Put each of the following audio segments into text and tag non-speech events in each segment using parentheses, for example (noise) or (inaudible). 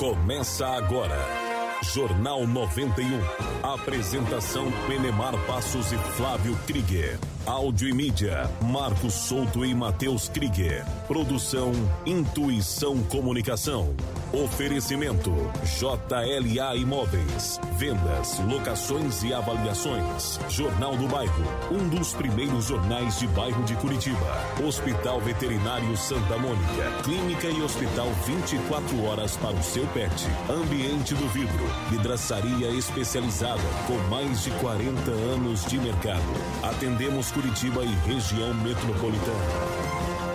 Começa agora. Jornal 91. Apresentação Penemar Passos e Flávio Krieger. Áudio e mídia, Marcos Souto e Matheus Krieger. Produção Intuição Comunicação. Oferecimento JLA Imóveis. Vendas, locações e avaliações. Jornal do Bairro, um dos primeiros jornais de bairro de Curitiba. Hospital Veterinário Santa Mônica. Clínica e hospital 24 horas para o seu pet. Ambiente do vidro. Vidraçaria especializada com mais de 40 anos de mercado. Atendemos Curitiba e região metropolitana.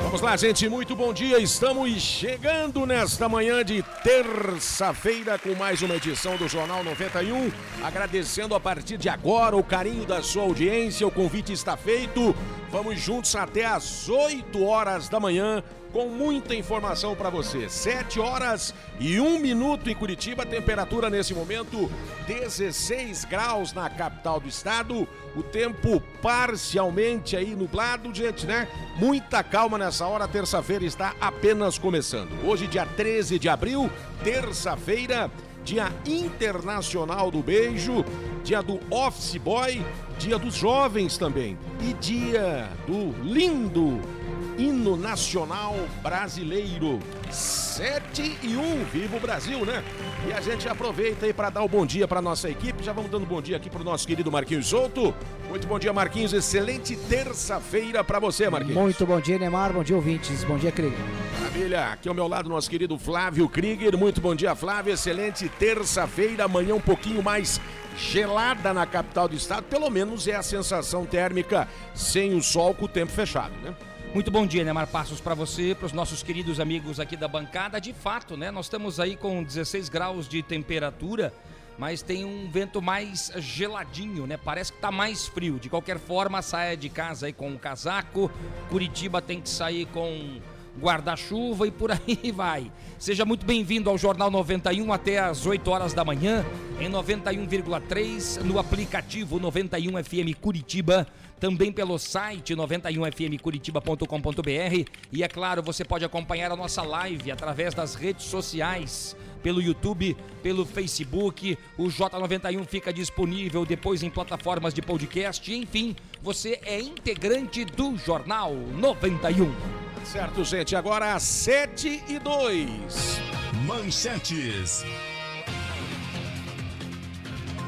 Vamos lá, gente, muito bom dia. Estamos chegando nesta manhã de terça-feira com mais uma edição do Jornal 91. Agradecendo a partir de agora o carinho da sua audiência. O convite está feito. Vamos juntos até às 8 horas da manhã com muita informação para você. 7 horas e 1 minuto em Curitiba, temperatura nesse momento 16 graus na capital do estado. O tempo parcialmente aí nublado, gente, né? Muita calma nessa hora, terça-feira está apenas começando. Hoje, dia 13 de abril, terça-feira, Dia Internacional do Beijo, dia do Office Boy, dia dos jovens também e dia do lindo hino nacional brasileiro. 7 e 1, viva o Brasil, né? E a gente aproveita aí para dar o um bom dia para nossa equipe. Já vamos dando bom dia aqui para o nosso querido Marquinhos Souto. Muito bom dia, Marquinhos. Excelente terça-feira para você, Marquinhos. Muito bom dia, Neymar. Bom dia, ouvintes. Bom dia, Krieger. Maravilha. Aqui ao meu lado, nosso querido Flávio Krieger. Muito bom dia, Flávio. Excelente terça-feira. Amanhã um pouquinho mais gelada na capital do estado. Pelo menos é a sensação térmica sem o sol com o tempo fechado, né? Muito bom dia, Neymar Passos, para você, para os nossos queridos amigos aqui da bancada. De fato, né? Nós estamos aí com 16 graus de temperatura, mas tem um vento mais geladinho, né? Parece que tá mais frio. De qualquer forma, saia de casa aí com um casaco. Curitiba tem que sair com guarda-chuva e por (laughs) aí vai. Seja muito bem-vindo ao Jornal 91 até às 8 horas da manhã, em 91,3 no aplicativo 91 FM Curitiba também pelo site 91fmcuritiba.com.br e é claro, você pode acompanhar a nossa live através das redes sociais, pelo YouTube, pelo Facebook. O J91 fica disponível depois em plataformas de podcast. Enfim, você é integrante do Jornal 91. Certo, gente. Agora 7 e 2. Manchetes.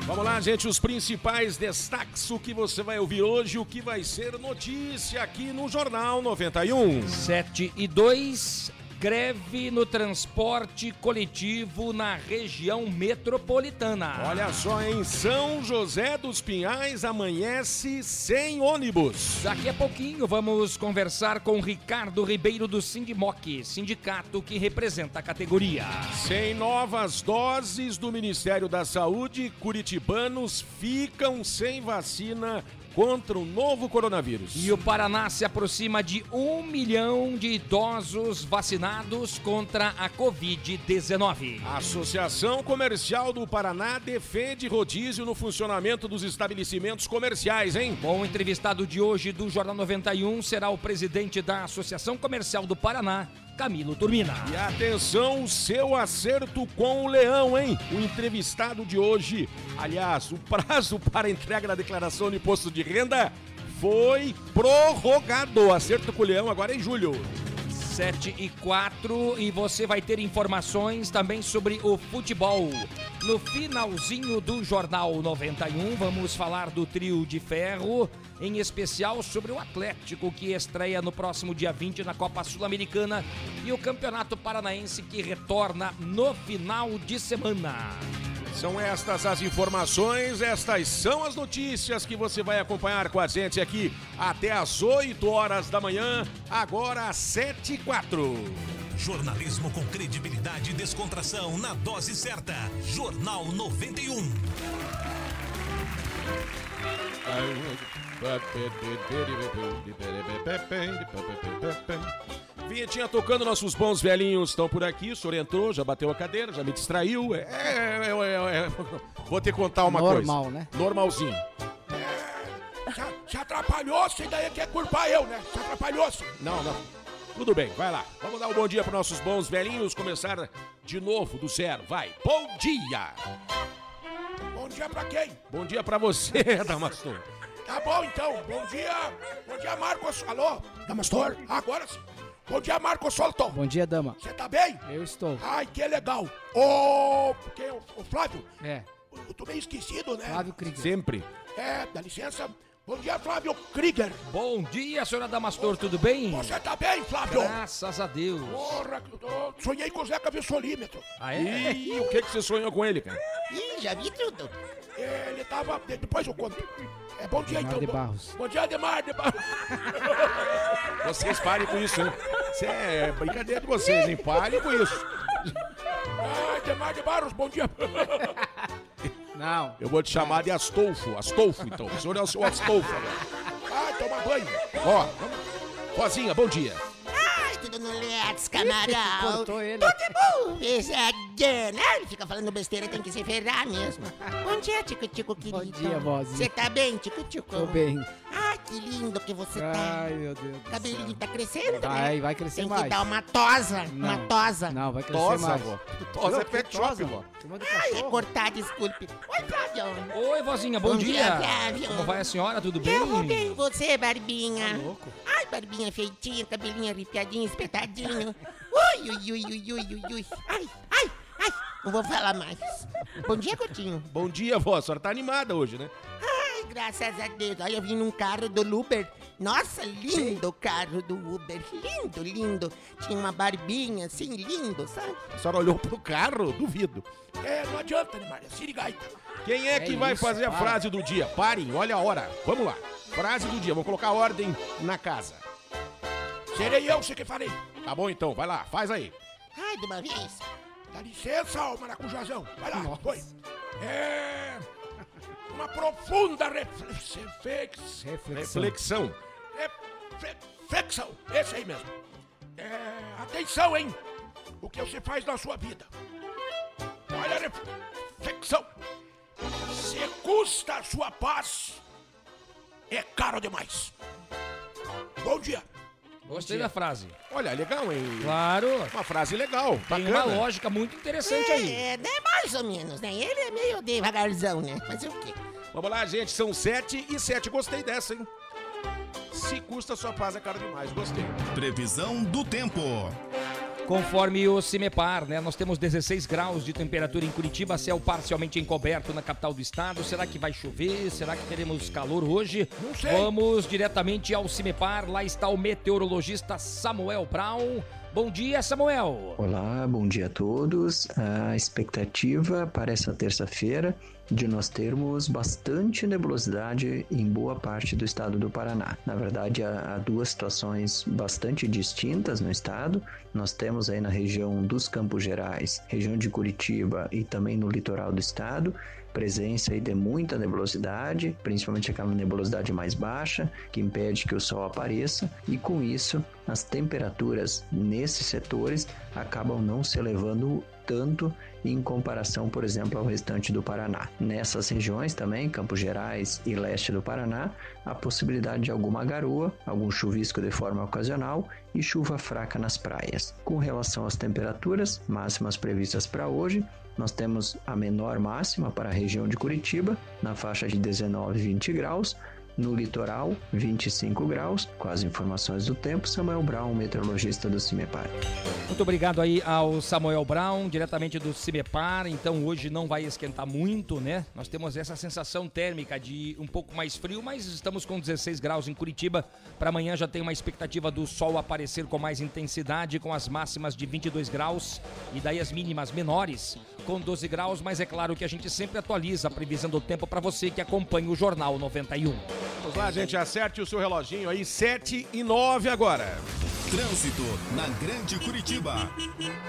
Vamos lá, gente, os principais destaques, o que você vai ouvir hoje, o que vai ser notícia aqui no Jornal 91. 7 e 2, greve no transporte coletivo na região metropolitana. Olha só, em São José dos Pinhais amanhece sem ônibus. Daqui a pouquinho vamos conversar com Ricardo Ribeiro do Sindimoc, sindicato que representa a categoria. Sem novas doses do Ministério da Saúde, curitibanos ficam sem vacina contra o novo coronavírus. E o Paraná se aproxima de um milhão de idosos vacinados contra a Covid-19. A Associação Comercial do Paraná defende rodízio no funcionamento dos estabelecimentos comerciais, hein? Bom, o entrevistado de hoje do Jornal 91 será o presidente da Associação Comercial do Paraná, Camilo Turmina. E atenção, seu acerto com o Leão, hein? O entrevistado de hoje, aliás, o prazo (laughs) para entrega da declaração de imposto de renda foi prorrogado. Acerto com o Leão agora em julho. 7 e 4 e você vai ter informações também sobre o futebol. No finalzinho do Jornal 91, vamos falar do trio de ferro, em especial sobre o Atlético que estreia no próximo dia 20 na Copa Sul-Americana e o Campeonato Paranaense que retorna no final de semana. São estas as informações, estas são as notícias que você vai acompanhar com a gente aqui até às 8 horas da manhã, agora às 7 e 4. Jornalismo com credibilidade e descontração na dose certa. Jornal 91. Vinhetinha tocando, nossos bons velhinhos estão por aqui. O senhor entrou, já bateu a cadeira, já me distraiu. É, é, é, é Vou te contar uma Normal, coisa. Normal, né? Normalzinho. Se, se atrapalhou, você daí quer culpar eu, né? Se atrapalhou, -se. Não, não. Tudo bem, vai lá. Vamos dar um bom dia para nossos bons velhinhos. Começar de novo do zero. Vai. Bom dia. Bom dia pra quem? Bom dia para você, (laughs) Damastor. Tá bom então. Bom dia. Bom dia, Marcos. Alô? Damastor? Agora sim. Bom dia, Marcos Solto. Bom dia, dama. Você tá bem? Eu estou. Ai, que legal. Ô, quem? O, o Flávio? É, Eu tô meio esquecido, né? Flávio Krieger. Sempre. É, dá licença. Bom dia, Flávio Krieger. Bom dia, senhora Damastor, tudo bem? Você tá bem, Flávio? Graças a Deus. Porra, sonhei com o Zeca Vissolímetro. Ah, é? E o que, que você sonhou com ele, cara? Ih, já vi tudo. Ele tava. Depois eu conto. É bom dia Ademar então. de bom- Barros. Bom dia, Ademar de Barros. (laughs) Vocês parem com isso, hein? Isso é brincadeira de vocês, hein? Parem com isso. Ah, Ademar de Barros, bom dia. (laughs) Não. Eu vou te chamar de Astolfo. Astolfo, então. O senhor é o seu Astolfo agora. Ai, toma banho. Ó, vamos. Rosinha, bom dia. Ai, tudo no Let's, camarão. Cortou ele. Tudo bom, pesadona. Ai, Ele fica falando besteira, tem que se ferrar mesmo. Bom dia, Tico-Tico, querido. dia, vozinha. Você tá bem, Tico-Tico? Tô bem. Ai, que lindo que você tá. Ai, meu Deus. do Cabelinho céu. tá crescendo, Vai, né? vai crescer Tem que mais. dar uma tosa, uma Não. tosa. Não, vai crescer Tosa, mais. vó. Tosa Não, é que pet shop, vó. Ai, é cortar, desculpe. Oi, Flávio. Oi, vozinha, bom, Bom dia, dia. Flávio. Como vai a senhora? Tudo bem? Eu vou bem, você, Barbinha. Tá louco? Ai, Barbinha feitinha, cabelinho arrepiadinho, espetadinho. Ui, ui, ui, ui, ui, ui, ui. Ai, ai, ai. Não vou falar mais. Bom dia, Coutinho. Bom dia, vó. A senhora tá animada hoje, né? Ai, graças a Deus. Aí eu vim num carro do Uber. Nossa, lindo o carro do Uber. Lindo, lindo. Tinha uma barbinha assim, lindo, sabe? A senhora olhou pro carro? Duvido. É, não adianta, né, Maria? Sirigaita. Quem é, É que vai isso, fazer a para. frase do dia? Parem, olha a hora. Vamos lá. Frase do dia. Vamos colocar ordem na casa. Serei eu, você que falei. Tá bom, então. Vai lá. Faz aí. Ai, de uma vez. Dá licença, ô maracujazão. Vai lá, foi. É. Uma profunda reflex- reflex- Reflexão. Reflexão. reflexão. Esse aí mesmo. É. Atenção, hein? O que você faz na sua vida? Olha a reflexão. Se custa a sua paz, é caro demais. Bom dia. Gostei da frase. Olha, legal, hein? Claro. Uma frase legal. Tem bacana. uma lógica muito interessante aí. É, é mais ou menos, né? Ele é meio devagarzão, né? Mas o quê? Vamos lá, gente. São sete e sete. Gostei dessa, hein? Se custa sua paz é caro demais. Gostei. Previsão do tempo. Conforme o CIMEPAR, né? Nós temos 16 graus de temperatura em Curitiba, céu parcialmente encoberto na capital do estado. Será que vai chover? Será que teremos calor hoje? Não sei. Vamos diretamente ao CIMEPAR. Lá está o meteorologista Samuel Brown. Bom dia, Samuel. Olá, bom dia a todos. A expectativa para essa terça-feira de nós termos bastante nebulosidade em boa parte do estado do Paraná. Na verdade, há, duas situações bastante distintas no estado. Nós temos aí na região dos Campos Gerais, região de Curitiba e também no litoral do estado, presença aí de muita nebulosidade, principalmente aquela nebulosidade mais baixa, que impede que o sol apareça, e com isso as temperaturas nesses setores acabam não se elevando tanto em comparação, por exemplo, ao restante do Paraná. Nessas regiões também, Campos Gerais e leste do Paraná, a possibilidade de alguma garoa, algum chuvisco de forma ocasional e chuva fraca nas praias. Com relação às temperaturas máximas previstas para hoje, nós temos a menor máxima para a região de Curitiba, na faixa de 19 e 20 graus, no litoral 25 graus. Com as informações do tempo, Samuel Brown, meteorologista do CIMEPAR. Muito obrigado aí ao Samuel Brown, diretamente do CIMEPAR. Então hoje não vai esquentar muito, né? Nós temos essa sensação térmica de um pouco mais frio, mas estamos com 16 graus em Curitiba. Para amanhã já tem uma expectativa do sol aparecer com mais intensidade, com as máximas de 22 graus e daí as mínimas menores com 12 graus, mas é claro que a gente sempre atualiza a previsão do tempo para você que acompanha o Jornal 91. Vamos lá, gente. Acerte o seu reloginho aí. Sete e nove agora. Trânsito na Grande Curitiba.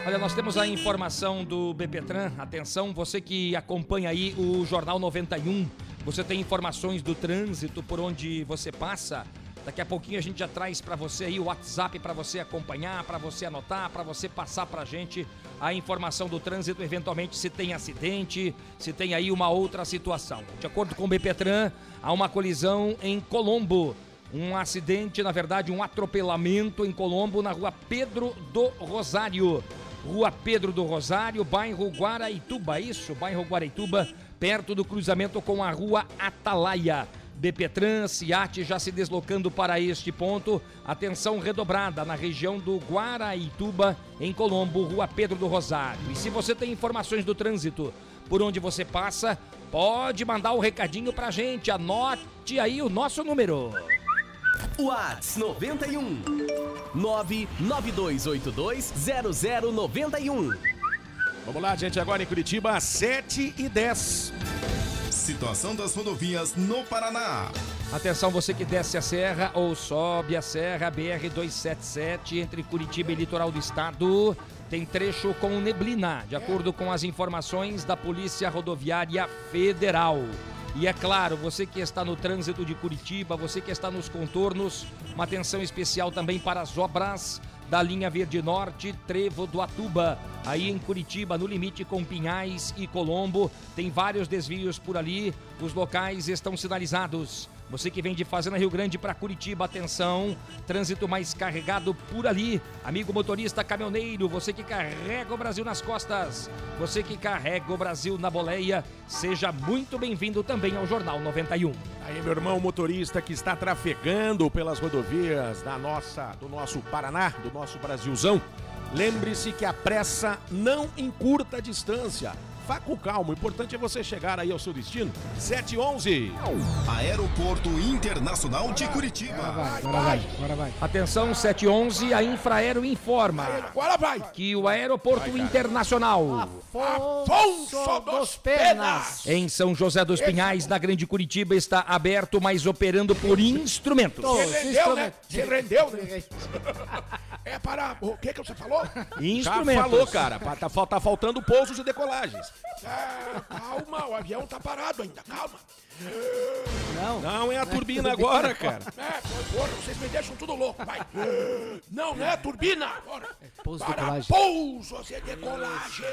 Olha, nós temos a informação do BPTran. Atenção, você que acompanha aí o Jornal 91, você tem informações do trânsito por onde você passa. Daqui a pouquinho a gente já traz para você aí o WhatsApp para você acompanhar, para você anotar, para você passar para a gente a informação do trânsito, eventualmente se tem acidente, se tem aí uma outra situação. De acordo com o BPTran, há uma colisão em Colombo Um acidente, na verdade, um atropelamento em Colombo, na rua Pedro do Rosário. Rua Pedro do Rosário, bairro Guaraituba, isso, bairro Guaraituba, perto do cruzamento com a rua Atalaia. BPTran, Ciat já se deslocando para este ponto. Atenção redobrada na região do Guaraituba, em Colombo, Rua Pedro do Rosário. E se você tem informações do trânsito por onde você passa, pode mandar o um recadinho pra gente. Anote aí o nosso número. Whats 91 992820091. Vamos lá, gente, agora em Curitiba, 7 e 10. Situação das rodovias no Paraná. Atenção, você que desce a serra ou sobe a serra BR-277 entre Curitiba e litoral do estado. Tem trecho com neblina, de acordo com as informações da Polícia Rodoviária Federal. E é claro, você que está no trânsito de Curitiba, você que está nos contornos, uma atenção especial também para as obras da linha Verde Norte, Trevo do Atuba, aí em Curitiba, no limite com Pinhais e Colombo. Tem vários desvios por ali, os locais estão sinalizados. Você que vem de Fazenda Rio Grande para Curitiba, atenção, trânsito mais carregado por ali. Amigo motorista caminhoneiro, você que carrega o Brasil nas costas, você que carrega o Brasil na boleia, seja muito bem-vindo também ao Jornal 91. Aí, meu irmão motorista que está trafegando pelas rodovias da nossa, do nosso Paraná, do nosso Brasilzão, lembre-se que a pressa não encurta a distância. Vá com calma, o importante é você chegar aí ao seu destino. 711. Aeroporto Internacional de Curitiba. Agora vai, agora vai, agora vai. Atenção, 711, a Infraero informa Agora vai. que o Aeroporto Internacional Afonso dos Penas. em São José dos Pinhais, na Grande Curitiba, está aberto, mas operando por instrumentos. Você rendeu, né? Você rendeu, né? (laughs) É para... O que que você falou? Já Instrumentos. falou, cara. Tá, tá faltando pousos e decolagens. É, calma, o avião tá parado ainda, calma. Não. Não é a turbina agora, cara. É, por porra, vocês me deixam tudo louco, vai. Não, não é turbina agora. pouso e para decolagem. pousos e decolagem.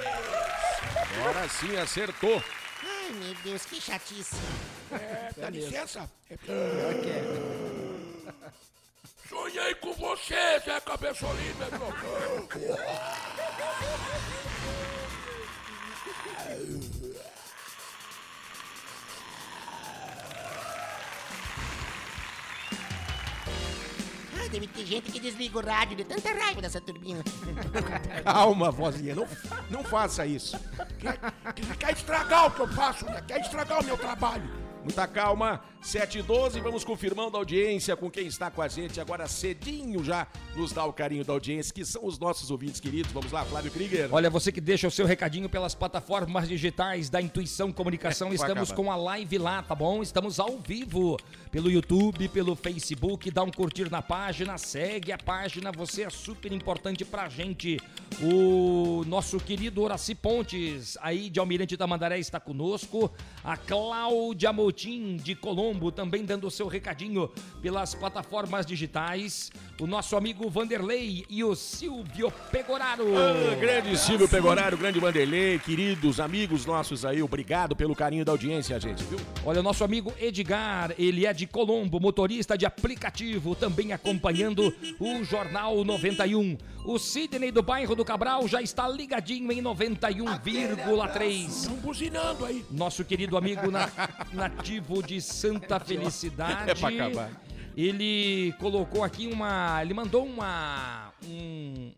Agora sim acertou. Ai, meu Deus, que chatice. É, dá licença. É, é. Sonhei com você, Zé Cabeçolino, meu irmão. (laughs) Ai, deve ter gente que desliga o rádio de tanta raiva dessa turbina. (laughs) Calma, vozinha. Não, não faça isso. Quer, quer, estragar o que eu faço? Quer estragar o meu trabalho. Muita calma. 7 e 12, vamos confirmando a audiência com quem está com a gente agora cedinho já nos dá o carinho da audiência, que são os nossos ouvintes queridos. Vamos lá, Flávio Krieger. Olha, você que deixa o seu recadinho pelas plataformas digitais da Intuição Comunicação, Vai estamos com a live lá, tá bom? Estamos ao vivo pelo YouTube, pelo Facebook, dá um curtir na página, segue a página, você é super importante pra gente. O nosso querido Horaci Pontes, aí de Almirante Tamandaré, está conosco. A Cláudia Motim, de Colombo, também dando o seu recadinho pelas plataformas digitais. O nosso amigo Vanderlei e o Silvio Pegoraro. Ah, grande Silvio Pegoraro, grande Vanderlei, queridos amigos nossos aí, obrigado pelo carinho da audiência, gente, viu? Olha, o nosso amigo Edgar, ele é de Colombo, motorista de aplicativo, também acompanhando o Jornal 91. O Sidney do bairro do Cabral já está ligadinho em 91,3. Estão buzinando aí. Nosso querido amigo na- nativo de Santa Felicidade. É pra acabar. Ele colocou aqui uma. Ele mandou uma. Um,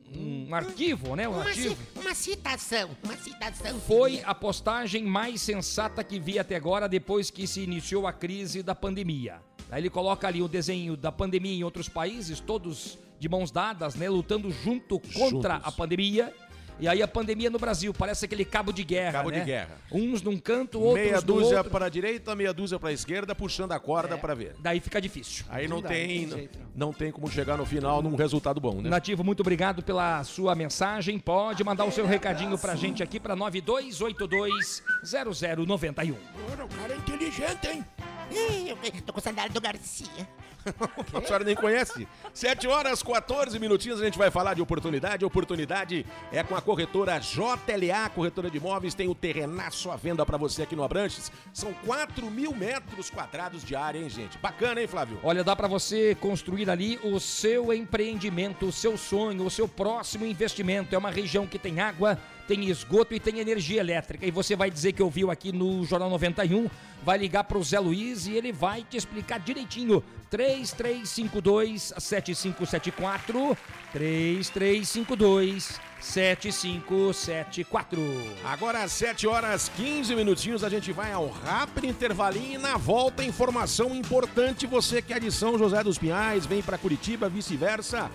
um arquivo, né? Um Uma, arquivo. ci- uma citação, uma citação. Foi a postagem mais sensata que vi até agora depois que se iniciou a crise da pandemia. Aí ele coloca ali o desenho da pandemia em outros países, todos de mãos dadas, né, lutando junto contra Juntos. a pandemia. E aí a pandemia no Brasil parece aquele cabo de guerra, Cabo de né? guerra. Uns num canto, outros meia no dúzia outro. para a direita, meia dúzia para a esquerda, puxando a corda para ver. Daí fica difícil. Aí não dá, tem, não tem jeito, não tem como chegar no final num resultado bom, né? Nativo, muito obrigado pela sua mensagem. Pode mandar o seu recadinho pra gente aqui pra 92820091. Ora, o cara é inteligente, hein? Ih, eu tô com saudade do Garcia. (laughs) a senhora nem conhece. 7 horas 14 minutinhos, a gente vai falar de oportunidade. Oportunidade é com a corretora JLA, corretora de imóveis. Tem o terrenaço à venda para você aqui no Abranches. São 4 mil metros quadrados de área, hein, gente? Bacana, hein, Flávio? Olha, dá para você construir ali o seu empreendimento, o seu sonho, o seu próximo investimento. É uma região que tem água, tem esgoto e tem energia elétrica. E você vai dizer que ouviu aqui no Jornal 91, vai ligar para o Zé Luiz e ele vai te explicar direitinho. 3352 7574 3352 7574. Agora às 7 horas 15 minutinhos a gente vai ao rápido intervalinho e na volta informação importante você que é de São José dos Pinhais, vem para Curitiba, vice-versa.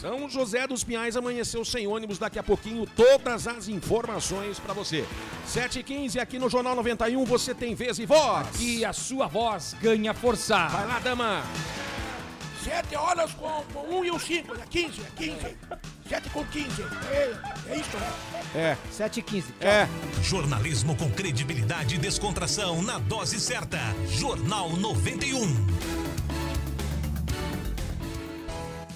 São José dos Pinhais amanheceu sem ônibus. Daqui a pouquinho, todas as informações para você. 7h15 aqui no Jornal 91, você tem vez e voz. E a sua voz ganha força. Vai lá, dama. 7 horas com, com 1 e o 5, é 15, é 15. 7 com 15. É, é isso, né? É. 7 e 15. É. Jornalismo com credibilidade e descontração na dose certa. Jornal 91.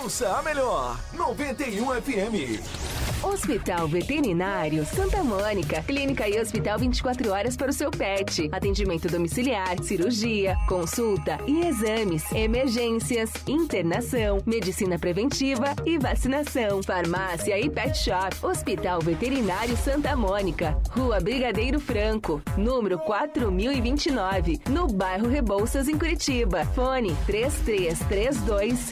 Ouça a melhor 91 FM. Hospital Veterinário Santa Mônica. Clínica e hospital 24 horas para o seu pet. Atendimento domiciliar, cirurgia, consulta e exames, emergências, internação, medicina preventiva e vacinação. Farmácia e pet shop. Hospital Veterinário Santa Mônica. Rua Brigadeiro Franco, número 4029, no bairro Rebouças, em Curitiba. Fone 3332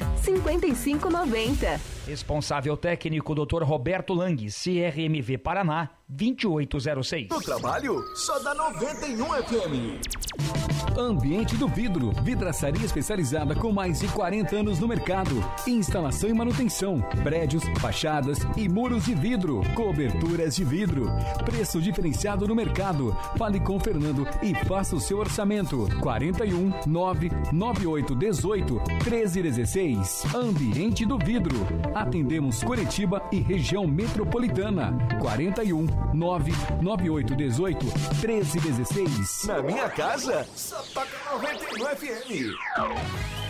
5590. Responsável técnico Dr. Roberto Lang, CRMV Paraná, 2806. No trabalho, só dá 91 FM. Ambiente do Vidro, vidraçaria especializada com mais de 40 anos no mercado. Instalação e manutenção, prédios, fachadas e muros de vidro, coberturas de vidro. Preço diferenciado no mercado. Fale com o Fernando e faça o seu orçamento. 41 998 18 1316. Ambiente do Vidro. Atendemos Curitiba e região metropolitana. 41 998 18 1316. Na minha casa, só toca 91 FM.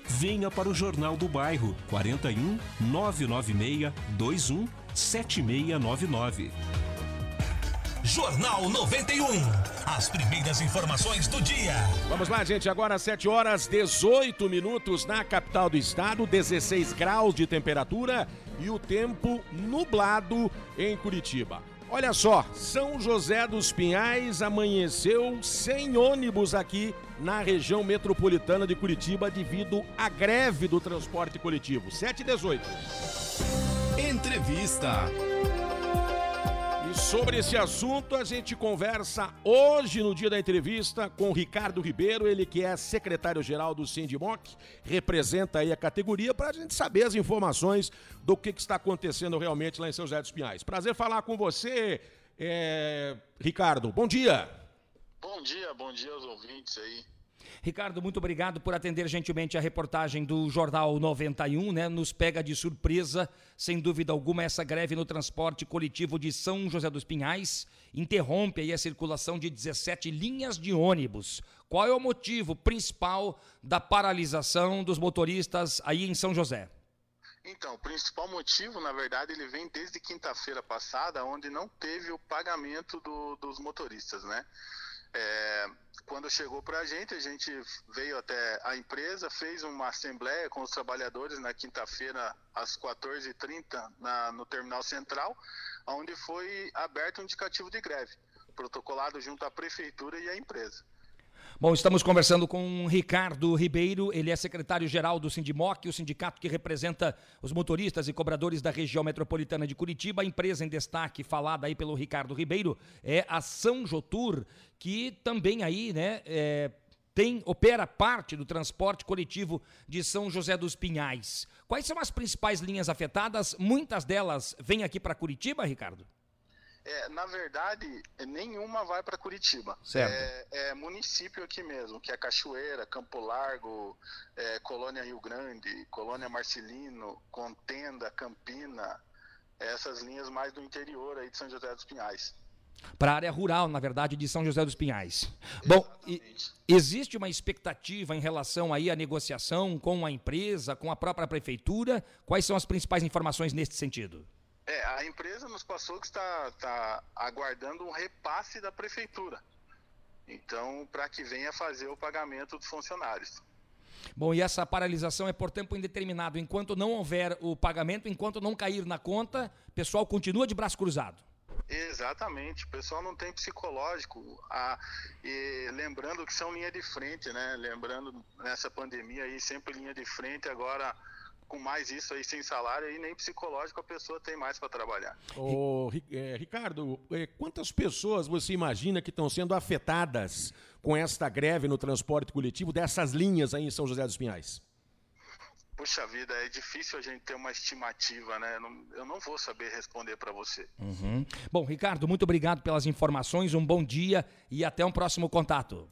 Venha para o Jornal do Bairro 41 996 21 7699. Jornal 91. As primeiras informações do dia. Vamos lá, gente. Agora 7 horas 18 minutos na capital do estado, 16 graus de temperatura e o tempo nublado em Curitiba. Olha só, São José dos Pinhais amanheceu sem ônibus aqui na região metropolitana de Curitiba devido à greve do transporte coletivo. 7 e 18. Entrevista. E sobre esse assunto a gente conversa hoje no dia da entrevista com o Ricardo Ribeiro, ele que é secretário-geral do Sindimoc, representa aí a categoria para a gente saber as informações do que, que, está acontecendo realmente lá em São José dos Pinhais. Prazer falar com você, é... Ricardo. Bom dia. Bom dia, bom dia aos ouvintes aí. Ricardo, muito obrigado por atender gentilmente a reportagem do Jornal 91, né? Nos pega de surpresa, sem dúvida alguma, essa greve no transporte coletivo de São José dos Pinhais interrompe aí a circulação de 17 linhas de ônibus. Qual é o motivo principal da paralisação dos motoristas aí em São José? Então, o principal motivo, na verdade, ele vem desde quinta-feira passada, onde não teve o pagamento do, dos motoristas, né? É, quando chegou para a gente, a gente veio até a empresa, fez uma assembleia com os trabalhadores na quinta-feira, às 14h30, na, no Terminal Central, onde foi aberto um indicativo de greve, protocolado junto à Prefeitura e à empresa. Bom, estamos conversando com Ricardo Ribeiro, ele é secretário-geral do Sindimoc, o sindicato que representa os motoristas e cobradores da região metropolitana de Curitiba. A empresa em destaque, falada aí pelo Ricardo Ribeiro, é a São Jotur, que também aí, né, é, tem, opera parte do transporte coletivo de São José dos Pinhais. Quais são as principais linhas afetadas? Muitas delas vêm aqui para Curitiba, Ricardo? É, na verdade, nenhuma vai para Curitiba. É, é município aqui mesmo, que é Cachoeira, Campo Largo, é, Colônia Rio Grande, Colônia Marcelino, Contenda, Campina, essas linhas mais do interior aí de São José dos Pinhais. Para a área rural, na verdade, de São José dos Pinhais. Bom, e, existe uma expectativa em relação aí à negociação com a empresa, com a própria prefeitura? Quais são as principais informações neste sentido? É, a empresa nos passou que está, está aguardando um repasse da prefeitura. Então, para que venha fazer o pagamento dos funcionários. Bom, e essa paralisação é por tempo indeterminado. Enquanto não houver o pagamento, enquanto não cair na conta, o pessoal continua de braço cruzado. Exatamente, o pessoal não tem psicológico. Ah, e lembrando que são linha de frente, né? Lembrando nessa pandemia aí, sempre linha de frente, agora com mais isso aí sem salário aí nem psicológico a pessoa tem mais para trabalhar. Ô, é, Ricardo, é, quantas pessoas você imagina que estão sendo afetadas com esta greve no transporte coletivo dessas linhas aí em São José dos Pinhais? Puxa vida, é difícil a gente ter uma estimativa, né? Eu não vou saber responder para você. Uhum. Bom, Ricardo, muito obrigado pelas informações, um bom dia e até um próximo contato.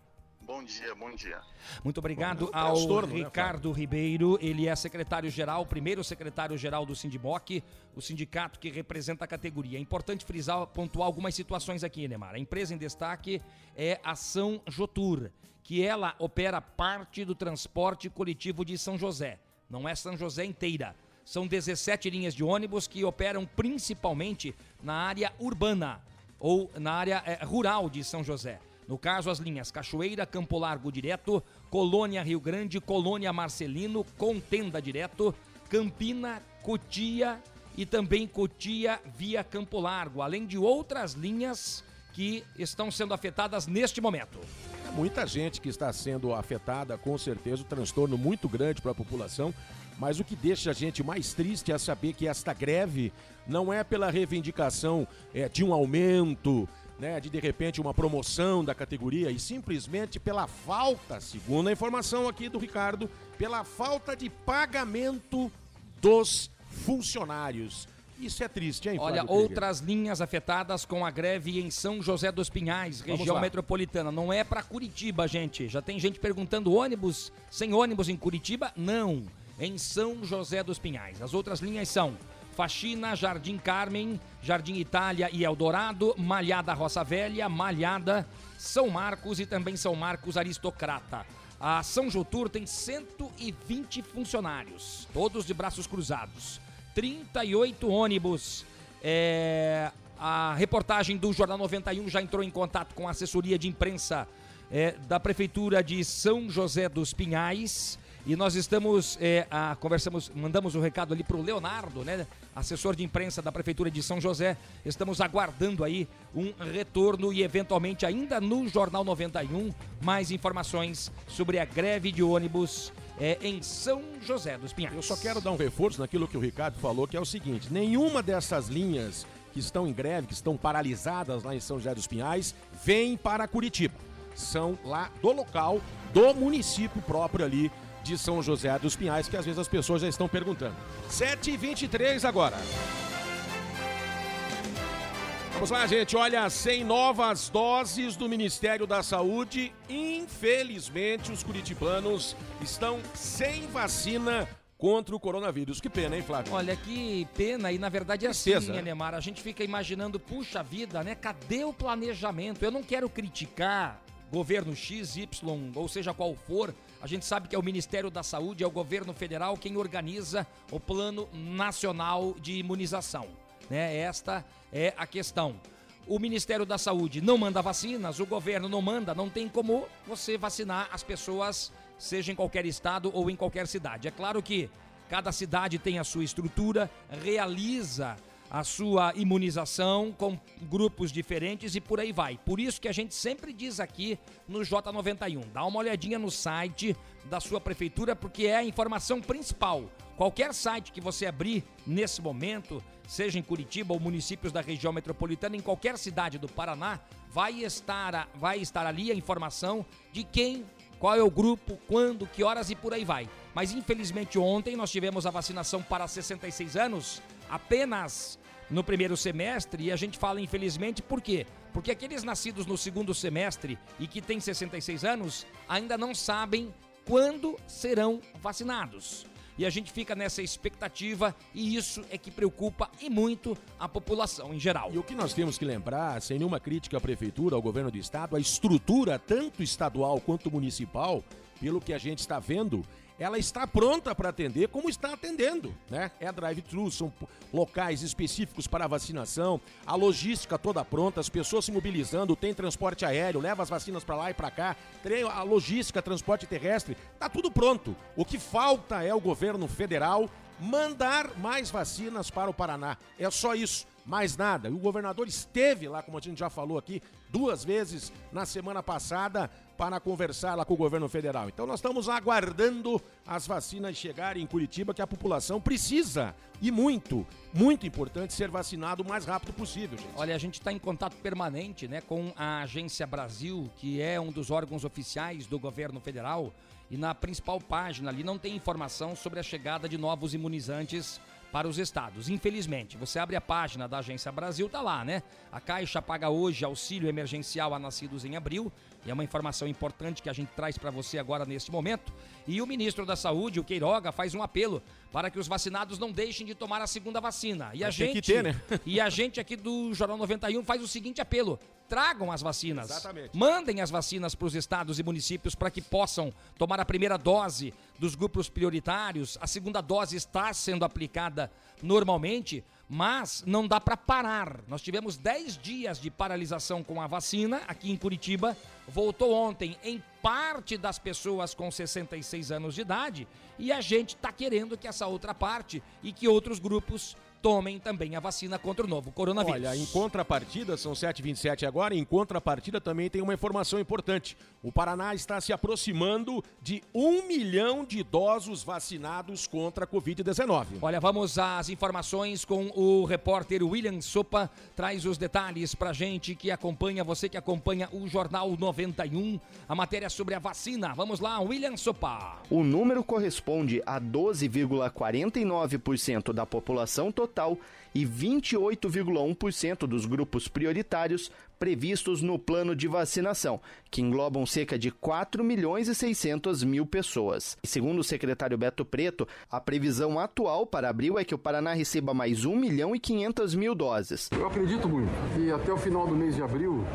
Bom dia, bom dia. Muito obrigado Bom, ao transtorno, né, Ricardo Ribeiro, ele é secretário-geral, primeiro secretário-geral do Sindimoc, o sindicato que representa a categoria. É importante frisar, pontuar algumas situações aqui, Neymar. A empresa em destaque é a São Jotur, que ela opera parte do transporte coletivo de São José. Não é São José inteira. São 17 linhas de ônibus que operam principalmente na área urbana ou na área eh, rural de São José. No caso, as linhas Cachoeira, Campo Largo Direto, Colônia Rio Grande, Colônia Marcelino, Contenda Direto, Campina, Cotia e também Cotia via Campo Largo, além de outras linhas que estão sendo afetadas neste momento. É muita gente que está sendo afetada, com certeza, um transtorno muito grande para a população. Mas o que deixa a gente mais triste é saber que esta greve não é pela reivindicação é, de um aumento, né, de de repente uma promoção da categoria, e simplesmente pela falta, segundo a informação aqui do Ricardo, pela falta de pagamento dos funcionários. Isso é triste, hein, Olha, outras linhas afetadas com a greve em São José dos Pinhais, região metropolitana. Não é para Curitiba, gente. Já tem gente perguntando ônibus, sem ônibus em Curitiba? Não. Em São José dos Pinhais. As outras linhas são Faxina, Jardim Carmen, Jardim Itália e Eldorado, Malhada Roça Velha, Malhada, São Marcos e também São Marcos Aristocrata. A São Jotur tem 120 funcionários, todos de braços cruzados. 38 ônibus. É, a reportagem do Jornal 91 já entrou em contato com a assessoria de imprensa é, da Prefeitura de São José dos Pinhais. E nós estamos, é, a, conversamos, mandamos o recado ali para o Leonardo, né? Assessor de imprensa da Prefeitura de São José. Estamos aguardando aí um retorno e eventualmente ainda no Jornal 91 mais informações sobre a greve de ônibus é, em São José dos Pinhais. Eu só quero dar um reforço naquilo que o Ricardo falou, que é o seguinte: nenhuma dessas linhas que estão em greve, que estão paralisadas lá em São José dos Pinhais, vem para Curitiba. São lá do local, do município próprio ali de São José dos Pinhais, que às vezes as pessoas já estão perguntando. 7h23 agora. Vamos lá, gente. Olha, sem novas doses do Ministério da Saúde, infelizmente os curitibanos estão sem vacina contra o coronavírus. Que pena, hein, Flávio? Olha que pena, e na verdade é assim, Tristeza, né? Neymar? A gente fica imaginando, puxa vida, né? Cadê o planejamento? Eu não quero criticar governo X, Y, ou seja qual for. A gente sabe que é o Ministério da Saúde, é o governo federal quem organiza o Plano Nacional de Imunização. Né? Esta é a questão. o Ministério da Saúde não manda vacinas, o governo não manda, não tem como você vacinar as pessoas, seja em qualquer estado ou em qualquer cidade. É claro que cada cidade tem a sua estrutura, realiza a sua imunização com grupos diferentes e por aí vai. Por isso que a gente sempre diz aqui no J91, dá uma olhadinha no site da sua prefeitura porque é a informação principal. Qualquer site que você abrir nesse momento, seja em Curitiba ou municípios da região metropolitana, em qualquer cidade do Paraná, vai estar, vai estar ali a informação de quem, qual é o grupo, quando, que horas e por aí vai. Mas infelizmente ontem nós tivemos a vacinação para 66 anos apenas no primeiro semestre e a gente fala infelizmente por quê? Porque aqueles nascidos no segundo semestre e que têm 66 anos ainda não sabem quando serão vacinados. E a gente fica nessa expectativa e isso é que preocupa e muito a população em geral. E o que nós temos que lembrar, sem nenhuma crítica à prefeitura, ao governo do estado, a estrutura tanto estadual quanto municipal, pelo que a gente está vendo, ela está pronta para atender como está atendendo, né? É drive-thru, são locais específicos para vacinação, a logística toda pronta, as pessoas se mobilizando, tem transporte aéreo, leva as vacinas para lá e para cá, tem a logística, transporte terrestre, tá tudo pronto. O que falta é o governo federal mandar mais vacinas para o Paraná. É só isso mais nada. E o governador esteve lá, como a gente já falou aqui, duas vezes na semana passada para conversar lá com o governo federal. Então nós estamos aguardando as vacinas chegarem em Curitiba, que a população precisa e muito, muito importante ser vacinado o mais rápido possível. Gente. Olha, a gente está em contato permanente, né, com a Agência Brasil, que é um dos órgãos oficiais do governo federal, e na principal página ali não tem informação sobre a chegada de novos imunizantes para os estados. Infelizmente, você abre a página da Agência Brasil, tá lá, né? A Caixa paga hoje auxílio emergencial a nascidos em abril, e é uma informação importante que a gente traz para você agora nesse momento. E o ministro da Saúde, o Queiroga, faz um apelo para que os vacinados não deixem de tomar a segunda vacina. E a gente, ter, né? (laughs) e a gente aqui do Jornal 91 faz o seguinte apelo: tragam as vacinas. Exatamente. Mandem as vacinas para os estados e municípios para que possam tomar a primeira dose dos grupos prioritários. A segunda dose está sendo aplicada normalmente, mas não dá para parar. Nós tivemos 10 dias de paralisação com a vacina aqui em Curitiba. Voltou ontem em parte das pessoas com 66 anos de idade e a gente está querendo que essa outra parte e que outros grupos tomem também a vacina contra o novo coronavírus. Olha, em contrapartida, são 7h27 agora, em contrapartida também tem uma informação importante. O Paraná está se aproximando de um milhão de idosos vacinados contra a Covid-19. Olha, vamos às informações com o repórter William Sopa. Traz os detalhes pra gente que acompanha, você que acompanha o Jornal 91, a matéria sobre a vacina. Vamos lá, William Sopa. O número corresponde a 12,49% da população total e 28,1% dos grupos prioritários previstos no plano de vacinação, que englobam cerca de 4 milhões e 600 mil pessoas. E segundo o secretário Beto Preto, a previsão atual para abril é que o Paraná receba mais 1 milhão e 500 mil doses. Eu acredito muito que até o final do mês de abril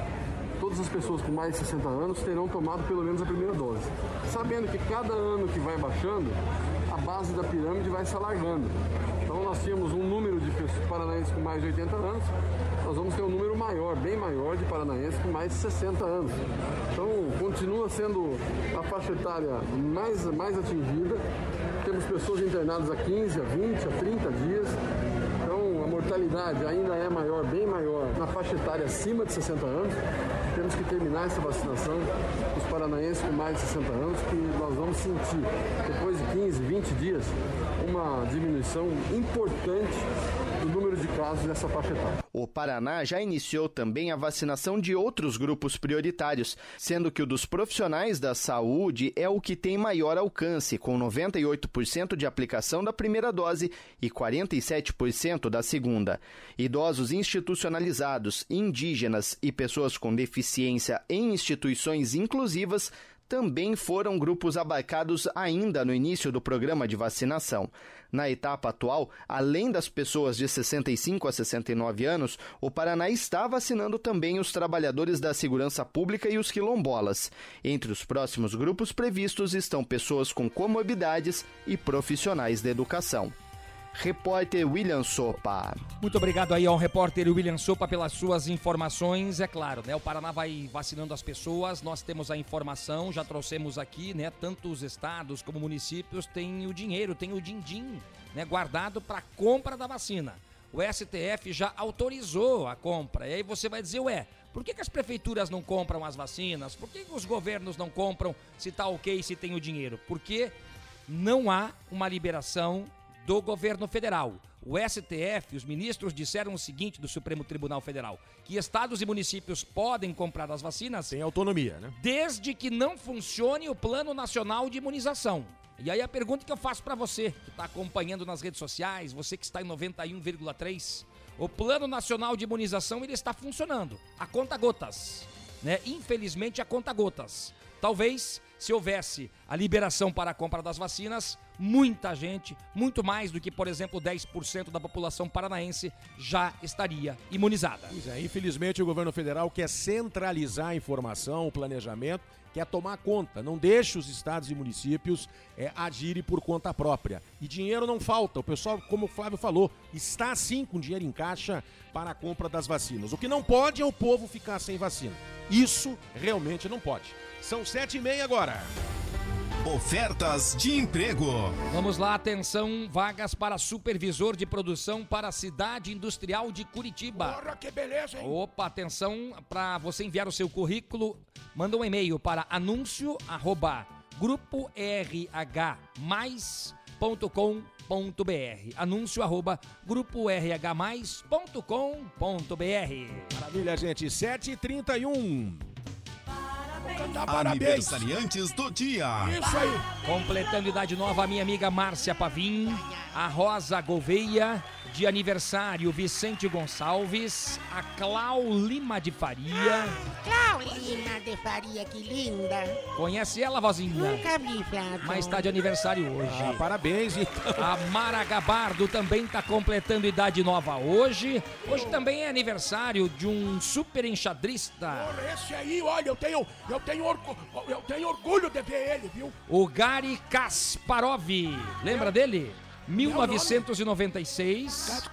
todas as pessoas com mais de 60 anos terão tomado pelo menos a primeira dose. Sabendo que cada ano que vai baixando, a base da pirâmide vai se alargando. Nós tínhamos um número de paranaenses com mais de 80 anos, nós vamos ter um número maior, bem maior de paranaenses com mais de 60 anos. Então continua sendo a faixa etária mais, mais atingida. Temos pessoas internadas a 15, a 20, a 30 dias. Então a mortalidade ainda é maior, bem maior, na faixa etária acima de 60 anos. Temos que terminar essa vacinação dos paranaenses com mais de 60 anos, que nós vamos sentir, depois de 15, 20 dias, uma diminuição importante do número de casos nessa faixa etária. O Paraná já iniciou também a vacinação de outros grupos prioritários, sendo que o dos profissionais da saúde é o que tem maior alcance, com 98% de aplicação da primeira dose e 47% da segunda. Idosos institucionalizados, indígenas e pessoas com deficiência em instituições inclusivas também foram grupos abarcados ainda no início do programa de vacinação. Na etapa atual, além das pessoas de 65 a 69 anos, o Paraná está vacinando também os trabalhadores da segurança pública e os quilombolas. Entre os próximos grupos previstos estão pessoas com comorbidades e profissionais da educação. Repórter William Sopa. Muito obrigado aí ao repórter William Sopa pelas suas informações. É claro, né? O Paraná vai vacinando as pessoas. Nós temos a informação, já trouxemos aqui, né? Tanto os estados como municípios têm o dinheiro, tem o din-din, né? Guardado para compra da vacina. O STF já autorizou a compra. E aí você vai dizer, ué, por que, que as prefeituras não compram as vacinas? Por que, que os governos não compram se tá ok, se tem o dinheiro? Porque não há uma liberação do governo federal. O STF, os ministros disseram o seguinte do Supremo Tribunal Federal: que estados e municípios podem comprar as vacinas. Tem autonomia, né? Desde que não funcione o Plano Nacional de Imunização. E aí a pergunta que eu faço para você, que está acompanhando nas redes sociais, você que está em 91,3, o Plano Nacional de Imunização ele está funcionando, a conta gotas, né? Infelizmente a conta gotas. Talvez se houvesse a liberação para a compra das vacinas, muita gente, muito mais do que, por exemplo, 10% da população paranaense já estaria imunizada. Pois é, infelizmente o governo federal quer centralizar a informação, o planejamento, quer tomar conta, não deixa os estados e municípios é, agirem por conta própria. E dinheiro não falta, o pessoal, como o Flávio falou, está sim com dinheiro em caixa para a compra das vacinas. O que não pode é o povo ficar sem vacina. Isso realmente não pode. São sete e meia agora. Ofertas de emprego. Vamos lá, atenção, vagas para supervisor de produção para a cidade industrial de Curitiba. Porra, que beleza, hein? Opa, atenção para você enviar o seu currículo, manda um e-mail para anúncio arroba grupo rh.com.br anúncio arroba grupo rh.com.br Maravilha, gente. 7h31. Cantar parabéns. Aniversariantes do dia. Isso aí. Completando idade nova, a minha amiga Márcia Pavim, a Rosa Gouveia, de aniversário Vicente Gonçalves, a Clau Lima de Faria. Clau Lima de Faria, que linda. Conhece ela, vozinha? Nunca vi, Flávio. Mas está de aniversário hoje. Ah, parabéns, então. A Mara Gabardo também está completando idade nova hoje. Hoje também é aniversário de um super enxadrista. Porra, esse aí, olha, eu tenho, eu tenho, orgu- eu tenho orgulho de ver ele, viu? O Gary Kasparov. Lembra dele? 1996.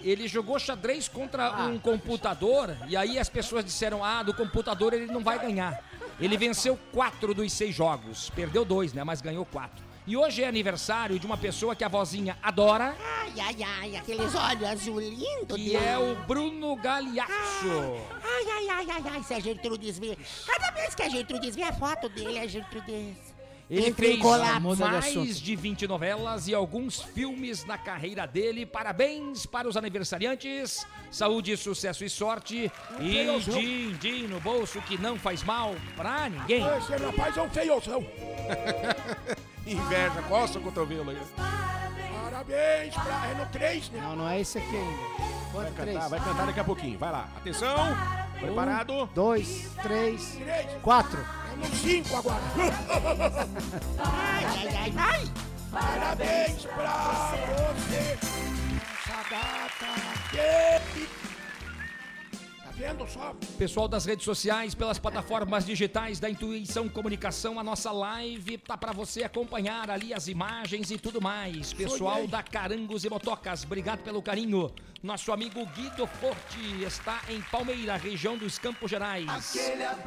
Ele jogou xadrez contra um computador e aí as pessoas disseram: ah, do computador ele não vai ganhar. Ele venceu quatro dos seis jogos. Perdeu dois, né? Mas ganhou quatro. E hoje é aniversário de uma pessoa que a vozinha adora, Ai, ai, ai, aqueles olhos azul lindos. que é o Bruno Galiasso. Ai, ai, ai, ai, ai, se a Gertrudes vê. Cada vez que a Gertrudes vê a foto dele, a Gertrudes. Ele fez mais de 20 novelas e alguns filmes na carreira dele. Parabéns para os aniversariantes. Saúde, sucesso e sorte. E feiozão. din-din no bolso que não faz mal pra ninguém. Esse rapaz é um feiozão. (laughs) Inveja, coça o cotovelo aí. Parabéns pra... É no 3, né? Não, não é esse aqui ainda. Vai? Três? cantar, vai cantar daqui a pouquinho. Vai lá. Atenção. Preparado? Dois, Três. quatro. No 5 agora. Ai, ai, ai, ai. Parabéns pra você nessa data. Que... Tá vendo só? Pessoal das redes sociais, pelas plataformas digitais da Intuição Comunicação, a nossa live tá para você acompanhar ali as imagens e tudo mais. Pessoal da Carangos e Motocas, obrigado pelo carinho. Nosso amigo Guido Forte está em Palmeira, região dos Campos Gerais.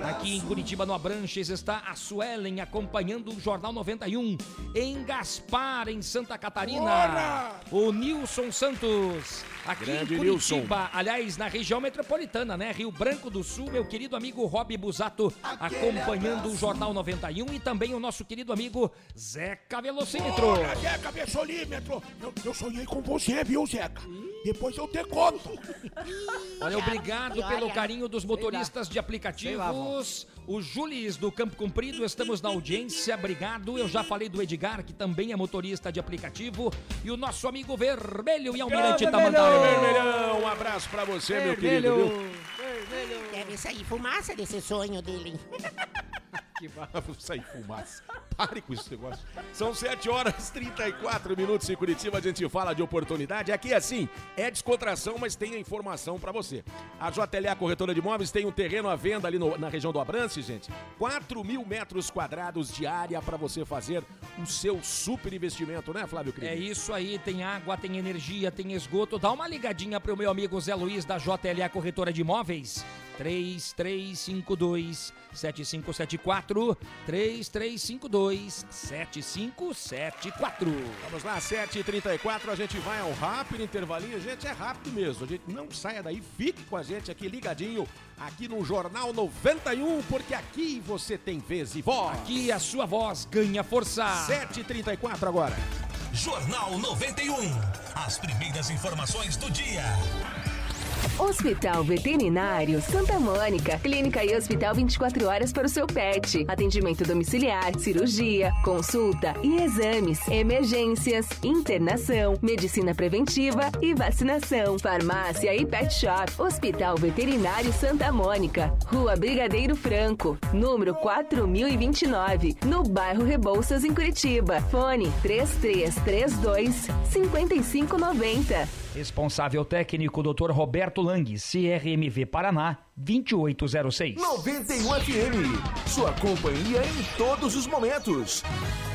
Aqui em Curitiba, no Abranches, está a Suelen acompanhando o Jornal 91. Em Gaspar, em Santa Catarina, Bora! o Nilson Santos. Aqui Grande em Nilson. Curitiba, aliás, na região metropolitana, né? Rio Branco do Sul, meu querido amigo Rob Busato acompanhando o Jornal 91 e também o nosso querido amigo Zeca Velocímetro. Olha, Zeca Versolímetro. Eu, eu sonhei com você, viu, Zeca? Depois eu te conto. Olha, obrigado Olha. pelo carinho dos motoristas de Sei lá, aplicativos. O Jules do Campo Comprido, estamos na audiência, obrigado. Eu já falei do Edgar, que também é motorista de aplicativo. E o nosso amigo Vermelho e Almirante Tamandaré. Vermelhão, um abraço pra você, meu querido. Viu? Deve sair fumaça desse sonho dele. (laughs) (laughs) Que vai sair fumaça. Pare com esse negócio. São 7 horas 34 minutos em Curitiba. A gente fala de oportunidade. Aqui, assim, é descontração, mas tem a informação para você. A JLA Corretora de Imóveis tem um terreno à venda ali no, na região do Abrance, gente. 4 mil metros quadrados de área para você fazer o seu super investimento, né, Flávio Cris? É isso aí, tem água, tem energia, tem esgoto. Dá uma ligadinha pro meu amigo Zé Luiz da JLA Corretora de Imóveis. 3352 7574 3352 7574 Vamos lá, 7h34, a gente vai ao rápido intervalinho. Gente, é rápido mesmo. A gente não saia daí, fique com a gente aqui ligadinho, aqui no Jornal 91, porque aqui você tem vez e voz. Aqui a sua voz ganha força. 7h34 agora. Jornal 91. As primeiras informações do dia. Hospital Veterinário Santa Mônica. Clínica e hospital 24 horas para o seu pet. Atendimento domiciliar, cirurgia, consulta e exames, emergências, internação, medicina preventiva e vacinação. Farmácia e pet shop. Hospital Veterinário Santa Mônica. Rua Brigadeiro Franco, número 4029, no bairro Rebouças, em Curitiba. Fone 3332 5590. Responsável técnico Dr. Roberto Lang, CRMV Paraná, 2806. 91 FM. Sua companhia em todos os momentos.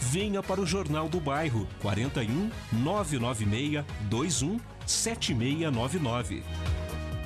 Venha para o Jornal do Bairro 41 996 21 7699.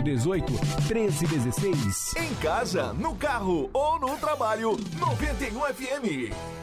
18 1316. Em casa, no carro ou no trabalho, 91 FM.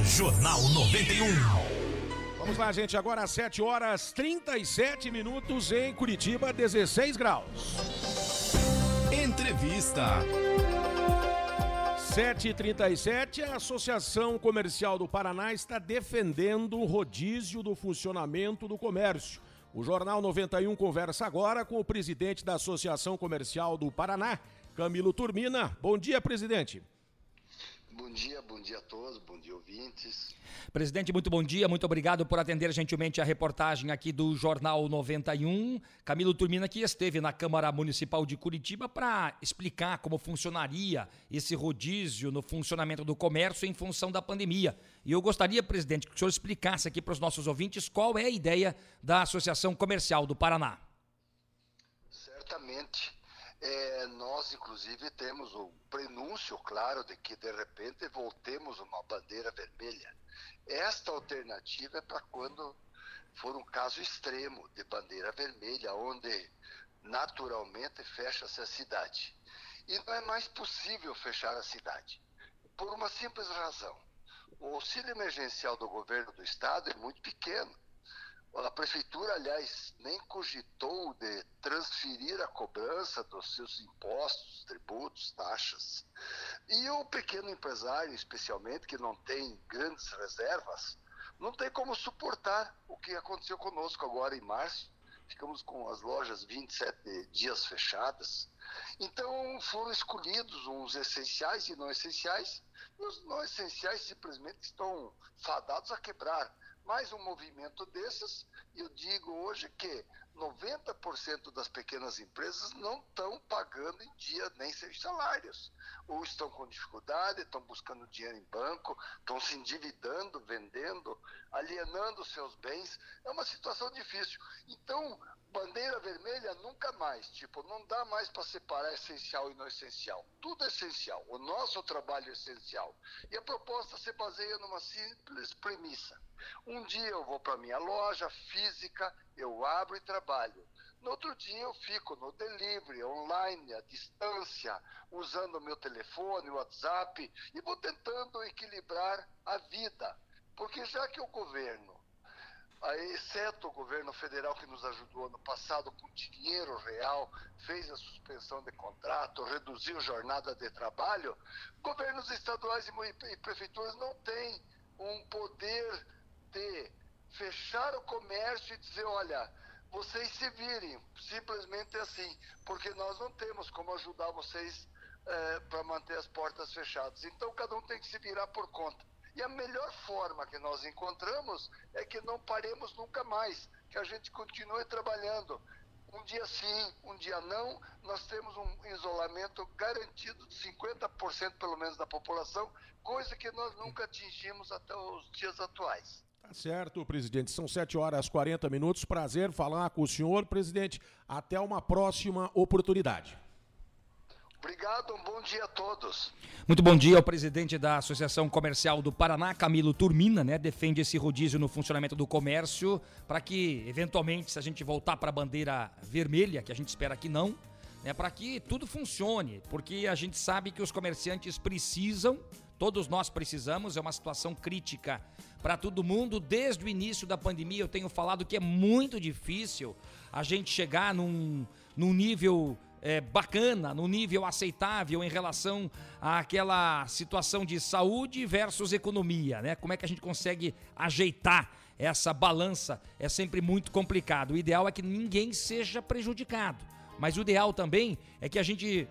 Jornal 91. Vamos lá, gente. Agora às 7 horas 37 minutos em Curitiba, 16 graus. Entrevista. 7h37, a Associação Comercial do Paraná está defendendo o rodízio do funcionamento do comércio. O Jornal 91 conversa agora com o presidente da Associação Comercial do Paraná, Camilo Turmina. Bom dia, presidente. Bom dia, bom dia a todos, bom dia ouvintes. Presidente, muito bom dia, muito obrigado por atender gentilmente a reportagem aqui do Jornal 91. Camilo Turmina que esteve na Câmara Municipal de Curitiba para explicar como funcionaria esse rodízio no funcionamento do comércio em função da pandemia. E eu gostaria, presidente, que o senhor explicasse aqui para os nossos ouvintes qual é a ideia da Associação Comercial do Paraná. Certamente. É, nós, inclusive, temos o prenúncio claro de que, de repente, voltemos uma bandeira vermelha. Esta alternativa é para quando for um caso extremo de bandeira vermelha, onde naturalmente fecha-se a cidade. E não é mais possível fechar a cidade, por uma simples razão. O auxílio emergencial do governo do estado é muito pequeno. A prefeitura, aliás, nem cogitou de transferir a cobrança dos seus impostos, tributos, taxas. E o pequeno empresário, especialmente, que não tem grandes reservas, não tem como suportar o que aconteceu conosco agora em março. Ficamos com as lojas 27 dias fechadas. Então foram escolhidos uns essenciais e não essenciais. E os não essenciais simplesmente estão fadados a quebrar mais um movimento desses, eu digo hoje que 90% das pequenas empresas não estão pagando em dia nem seus salários. Ou estão com dificuldade, estão buscando dinheiro em banco, estão se endividando, vendendo, alienando seus bens. É uma situação difícil. Então, bandeira vermelha nunca mais. Tipo, não dá mais para separar essencial e não essencial. Tudo é essencial. O nosso trabalho é essencial. E a proposta se baseia numa simples premissa. Um dia eu vou para minha loja física, eu abro e trabalho. No outro dia eu fico no delivery, online, à distância, usando o meu telefone, o WhatsApp e vou tentando equilibrar a vida. Porque já que o governo exceto o governo federal que nos ajudou ano passado com dinheiro real, fez a suspensão de contrato, reduziu jornada de trabalho, governos estaduais e prefeituras não têm um poder fechar o comércio e dizer, olha, vocês se virem, simplesmente assim, porque nós não temos como ajudar vocês é, para manter as portas fechadas. Então cada um tem que se virar por conta. E a melhor forma que nós encontramos é que não paremos nunca mais, que a gente continue trabalhando. Um dia sim, um dia não, nós temos um isolamento garantido de 50% pelo menos da população, coisa que nós nunca atingimos até os dias atuais. Tá certo, presidente. São 7 horas e 40 minutos. Prazer falar com o senhor, presidente. Até uma próxima oportunidade. Obrigado, um bom dia a todos. Muito bom dia ao presidente da Associação Comercial do Paraná, Camilo Turmina, né? Defende esse rodízio no funcionamento do comércio para que, eventualmente, se a gente voltar para a bandeira vermelha, que a gente espera que não, né? Para que tudo funcione, porque a gente sabe que os comerciantes precisam, todos nós precisamos, é uma situação crítica para todo mundo. Desde o início da pandemia, eu tenho falado que é muito difícil a gente chegar num, num nível é, bacana, no nível aceitável em relação àquela situação de saúde versus economia, né? Como é que a gente consegue ajeitar essa balança? É sempre muito complicado. O ideal é que ninguém seja prejudicado, mas o ideal também é que a gente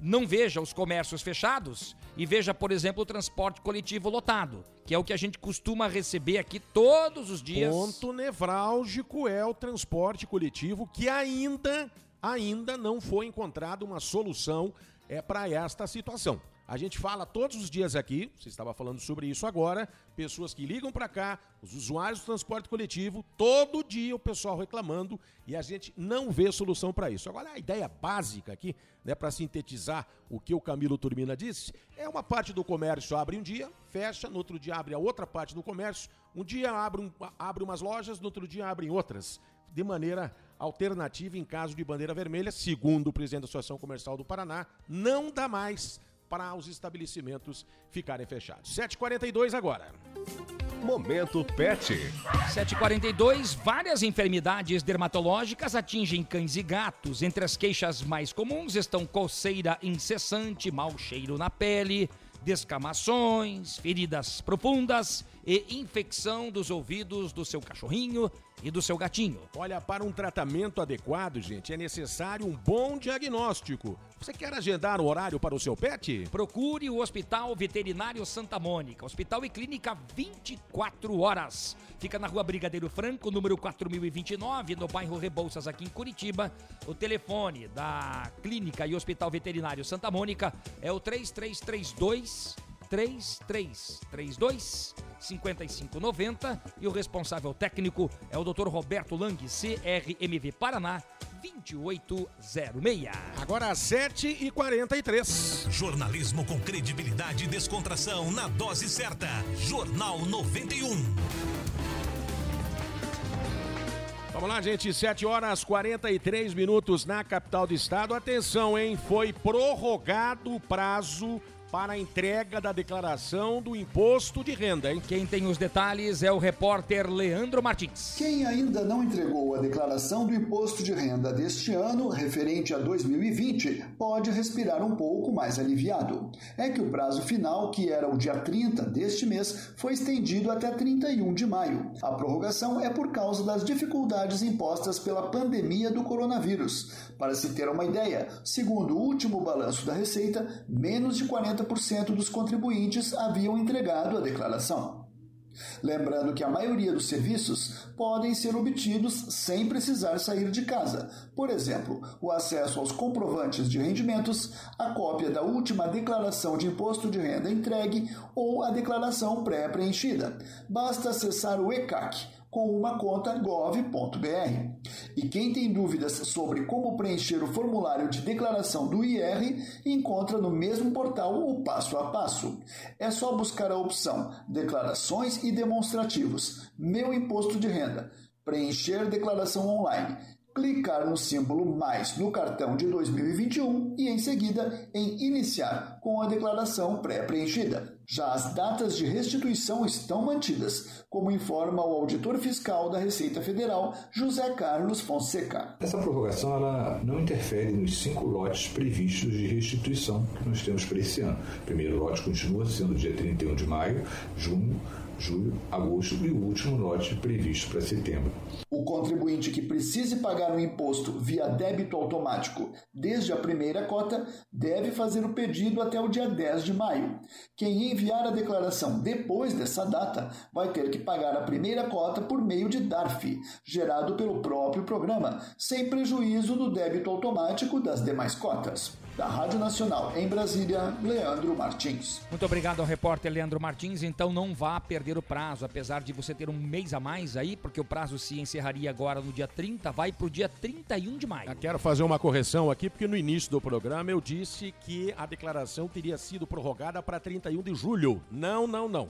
não veja os comércios fechados e veja, por exemplo, o transporte coletivo lotado, que é o que a gente costuma receber aqui todos os dias. Ponto nevrálgico é o transporte coletivo que ainda ainda não foi encontrada uma solução é, para esta situação. A gente fala todos os dias aqui, você estava falando sobre isso agora, pessoas que ligam para cá, os usuários do transporte coletivo, todo dia o pessoal reclamando e a gente não vê solução para isso. Agora, a ideia básica aqui, né, para sintetizar o que o Camilo Turmina disse, é uma parte do comércio abre um dia, fecha, no outro dia abre a outra parte do comércio, um dia abre, um, abre umas lojas, no outro dia abrem outras, de maneira alternativa em caso de bandeira vermelha, segundo o presidente da Associação Comercial do Paraná, não dá mais para os estabelecimentos ficarem fechados. 7h42 agora. Momento Pet. 742, várias enfermidades dermatológicas atingem cães e gatos. Entre as queixas mais comuns estão coceira incessante, mau cheiro na pele, descamações, feridas profundas e infecção dos ouvidos do seu cachorrinho e do seu gatinho. Olha, para um tratamento adequado, gente, é necessário um bom diagnóstico. Você quer agendar o horário para o seu pet? Procure o Hospital Veterinário Santa Mônica, hospital e clínica 24 horas. Fica na rua Brigadeiro Franco, número 4029, no bairro Rebouças, aqui em Curitiba. O telefone da clínica e hospital veterinário Santa Mônica é o 3332 3332 5590 e o responsável técnico é o Dr. Roberto Lang, CRMV Paraná 2806. Agora às 7h43. Jornalismo com credibilidade e descontração na dose certa. Jornal 91. Vamos lá, gente. 7 horas 43 minutos na capital do estado. Atenção, hein? Foi prorrogado o prazo para a entrega da declaração do imposto de renda, hein? Quem tem os detalhes é o repórter Leandro Martins. Quem ainda não entregou a declaração do imposto de renda deste ano, referente a 2020, pode respirar um pouco mais aliviado. É que o prazo final, que era o dia 30 deste mês, foi estendido até 31 de maio. A prorrogação é por causa das dificuldades impostas pela pandemia do coronavírus. Para se ter uma ideia, segundo o último balanço da Receita, menos de 40 40% dos contribuintes haviam entregado a declaração. Lembrando que a maioria dos serviços podem ser obtidos sem precisar sair de casa. Por exemplo, o acesso aos comprovantes de rendimentos, a cópia da última declaração de imposto de renda entregue ou a declaração pré-preenchida. Basta acessar o ECAC com uma conta gov.br. E quem tem dúvidas sobre como preencher o formulário de declaração do IR, encontra no mesmo portal o passo a passo. É só buscar a opção Declarações e Demonstrativos, Meu Imposto de Renda, preencher declaração online clicar no símbolo mais no cartão de 2021 e em seguida em iniciar com a declaração pré-preenchida. Já as datas de restituição estão mantidas, como informa o auditor fiscal da Receita Federal, José Carlos Fonseca. Essa prorrogação ela não interfere nos cinco lotes previstos de restituição que nós temos para esse ano. O primeiro lote continua sendo dia 31 de maio, junho, julho, agosto e o último lote previsto para setembro. O contribuinte que precise pagar o imposto via débito automático desde a primeira cota deve fazer o pedido até o dia 10 de maio. Quem enviar a declaração depois dessa data vai ter que pagar a primeira cota por meio de DARF, gerado pelo próprio programa, sem prejuízo do débito automático das demais cotas. Da Rádio Nacional em Brasília, Leandro Martins. Muito obrigado ao repórter Leandro Martins. Então não vá perder o prazo, apesar de você ter um mês a mais aí, porque o prazo se encerraria agora no dia 30, vai para o dia 31 de maio. Eu quero fazer uma correção aqui, porque no início do programa eu disse que a declaração teria sido prorrogada para 31 de julho. Não, não, não.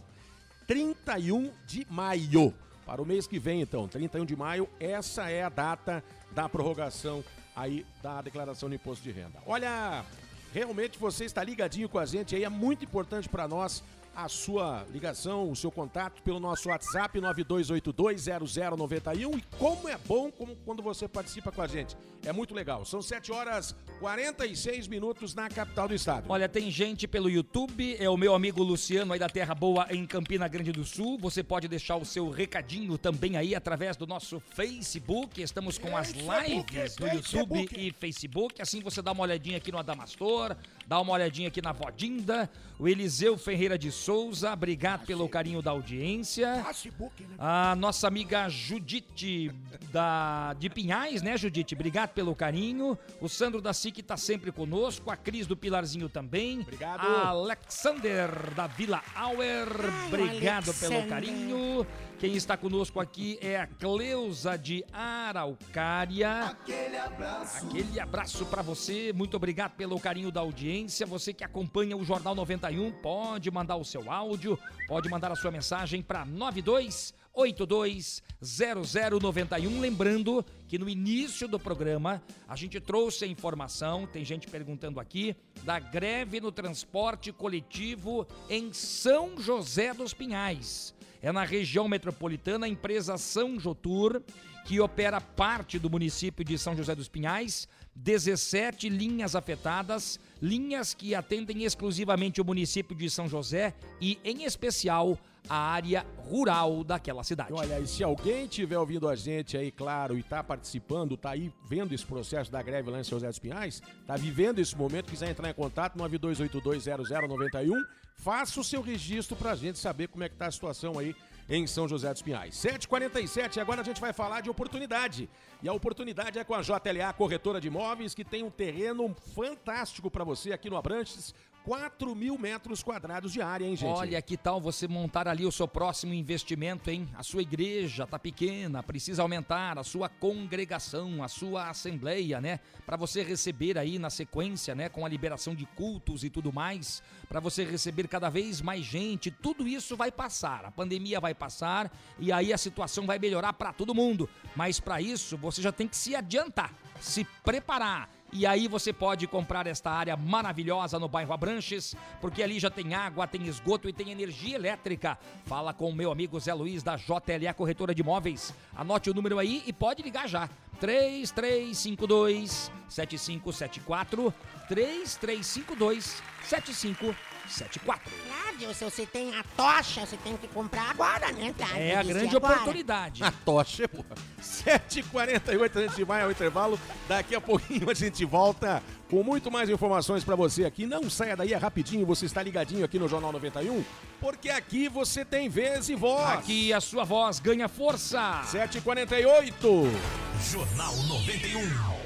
31 de maio. Para o mês que vem, então, 31 de maio, essa é a data da prorrogação aí da declaração de imposto de renda. Olha, realmente você está ligadinho com a gente aí, é muito importante para nós a sua ligação, o seu contato pelo nosso WhatsApp 92820091 e como é bom como quando você participa com a gente. É muito legal. São 7 horas 46 minutos na capital do estado. Olha, tem gente pelo YouTube, é o meu amigo Luciano aí da Terra Boa em Campina Grande do Sul. Você pode deixar o seu recadinho também aí através do nosso Facebook. Estamos com as lives no YouTube e Facebook. Assim você dá uma olhadinha aqui no Adamastor, dá uma olhadinha aqui na Vodinda, o Eliseu Ferreira de Souza, obrigado pelo carinho da audiência. A nossa amiga Judite da, de Pinhais, né, Judite? Obrigado pelo carinho. O Sandro da SIC está sempre conosco. A Cris do Pilarzinho também. Obrigado. A Alexander da Vila Auer, obrigado pelo Alexander. carinho. Quem está conosco aqui é a Cleusa de Araucária. Aquele abraço. Aquele abraço para você, muito obrigado pelo carinho da audiência. Você que acompanha o Jornal 91, pode mandar o seu áudio, pode mandar a sua mensagem para 92820091. Lembrando que no início do programa a gente trouxe a informação, tem gente perguntando aqui, da greve no transporte coletivo em São José dos Pinhais. É na região metropolitana a empresa São Jotur, que opera parte do município de São José dos Pinhais, 17 linhas afetadas, linhas que atendem exclusivamente o município de São José e, em especial, a área rural daquela cidade. Olha, e se alguém estiver ouvindo a gente aí, claro, e está participando, está aí vendo esse processo da greve lá em São José dos Pinhais, está vivendo esse momento, quiser entrar em contato, 92820091, faça o seu registro para a gente saber como é que está a situação aí em São José dos Pinhais. 7h47, agora a gente vai falar de oportunidade. E a oportunidade é com a JLA Corretora de Imóveis, que tem um terreno fantástico para você aqui no Abrantes. 4 mil metros quadrados de área, hein, gente? Olha, que tal você montar ali o seu próximo investimento, hein? A sua igreja tá pequena, precisa aumentar a sua congregação, a sua assembleia, né? Para você receber aí na sequência, né, com a liberação de cultos e tudo mais, para você receber cada vez mais gente, tudo isso vai passar. A pandemia vai passar e aí a situação vai melhorar para todo mundo. Mas para isso, você já tem que se adiantar, se preparar. E aí você pode comprar esta área maravilhosa no bairro Abranches, porque ali já tem água, tem esgoto e tem energia elétrica. Fala com o meu amigo Zé Luiz da JLA Corretora de Imóveis. Anote o número aí e pode ligar já. 3352 7574 3352 7574 74. Flávio, se você tem a tocha, você tem que comprar agora, né, Flávio? É a grande agora. oportunidade. A tocha, pô. 7h48 a gente vai ao intervalo. Daqui a pouquinho a gente volta com muito mais informações pra você aqui. Não saia daí, é rapidinho. Você está ligadinho aqui no Jornal 91, porque aqui você tem vez e voz. Aqui a sua voz ganha força. 7h48. Jornal 91.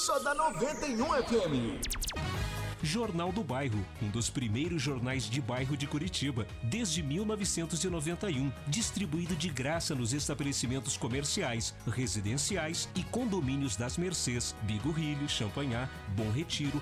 só dá 91 FM. Jornal do Bairro, um dos primeiros jornais de bairro de Curitiba, desde 1991, distribuído de graça nos estabelecimentos comerciais, residenciais e condomínios das Mercês, Bigorrilho, Champanhar, Bom Retiro,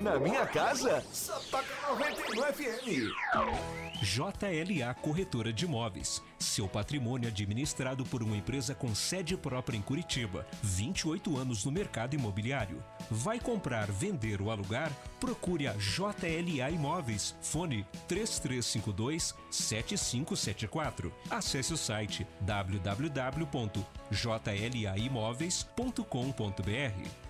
Na minha casa, só toca 91 FM. JLA Corretora de Imóveis. Seu patrimônio administrado por uma empresa com sede própria em Curitiba. 28 anos no mercado imobiliário. Vai comprar, vender ou alugar? Procure a JLA Imóveis. Fone 3352 7574. Acesse o site www.jlaimóveis.com.br.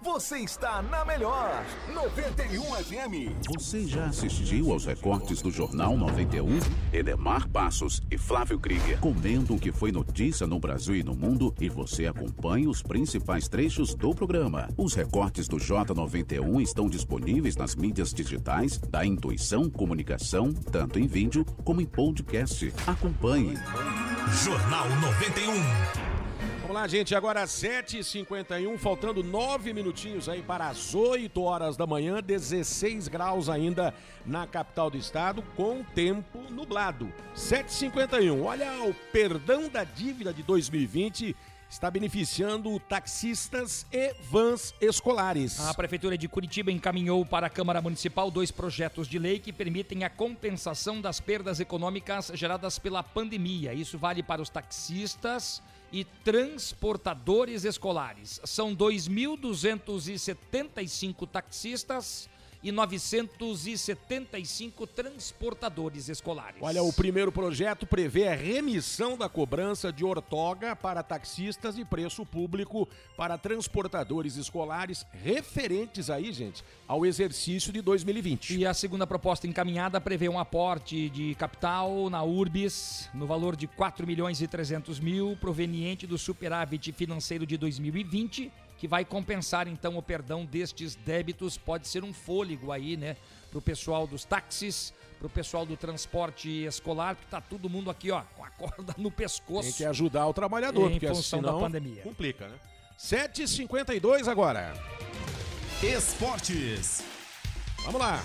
Você está na melhor 91 FM. Você já assistiu aos recortes do Jornal 91? Edemar Passos e Flávio Krieger comentam o que foi notícia no Brasil e no mundo e você acompanha os principais trechos do programa. Os recortes do J91 estão disponíveis nas mídias digitais da Intuição Comunicação, tanto em vídeo como em podcast. Acompanhe. Jornal 91. Lá, gente. Agora 7h51, faltando 9 minutinhos aí para as 8 horas da manhã, 16 graus ainda na capital do estado, com tempo nublado. 7h51. Olha, o perdão da dívida de 2020 está beneficiando taxistas e vans escolares. A Prefeitura de Curitiba encaminhou para a Câmara Municipal dois projetos de lei que permitem a compensação das perdas econômicas geradas pela pandemia. Isso vale para os taxistas e transportadores escolares. São 2.275 taxistas e 975 transportadores escolares. Olha, o primeiro projeto prevê a remissão da cobrança de ortoga para taxistas e preço público para transportadores escolares referentes aí, gente, ao exercício de 2020. E a segunda proposta encaminhada prevê um aporte de capital na Urbis no valor de 4 milhões e 300 mil, proveniente do superávit financeiro de 2020 que vai compensar então o perdão destes débitos. Pode ser um fôlego aí, né, para o pessoal dos táxis, para o pessoal do transporte escolar, porque tá todo mundo aqui, ó, com a (laughs) corda no pescoço. Tem que ajudar o trabalhador, em porque função senão da pandemia. complica, né? 7h52 agora. Esportes. Vamos lá.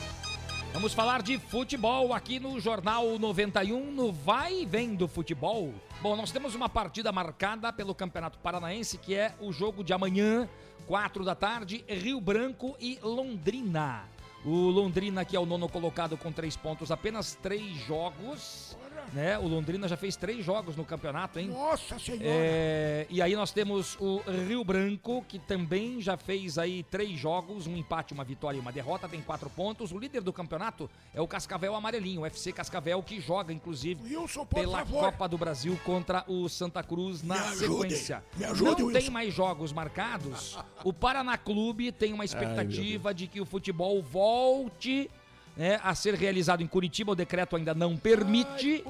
Vamos falar de futebol aqui no Jornal 91, no Vai e Vem do Futebol. Bom, nós temos uma partida marcada pelo Campeonato Paranaense, que é o jogo de amanhã, 4 da tarde, Rio Branco e Londrina. O Londrina, que é o nono colocado com três pontos, apenas três jogos. Né? O Londrina já fez três jogos no campeonato, hein? Nossa Senhora! É, e aí nós temos o Rio Branco, que também já fez aí três jogos, um empate, uma vitória e uma derrota, tem quatro pontos. O líder do campeonato é o Cascavel Amarelinho, o FC Cascavel, que joga, inclusive, Wilson, pela favor. Copa do Brasil contra o Santa Cruz na Me ajude, sequência. me ajude, Não Wilson. tem mais jogos marcados. O Paraná Clube tem uma expectativa de que o futebol volte né, a ser realizado em Curitiba. O decreto ainda não permite,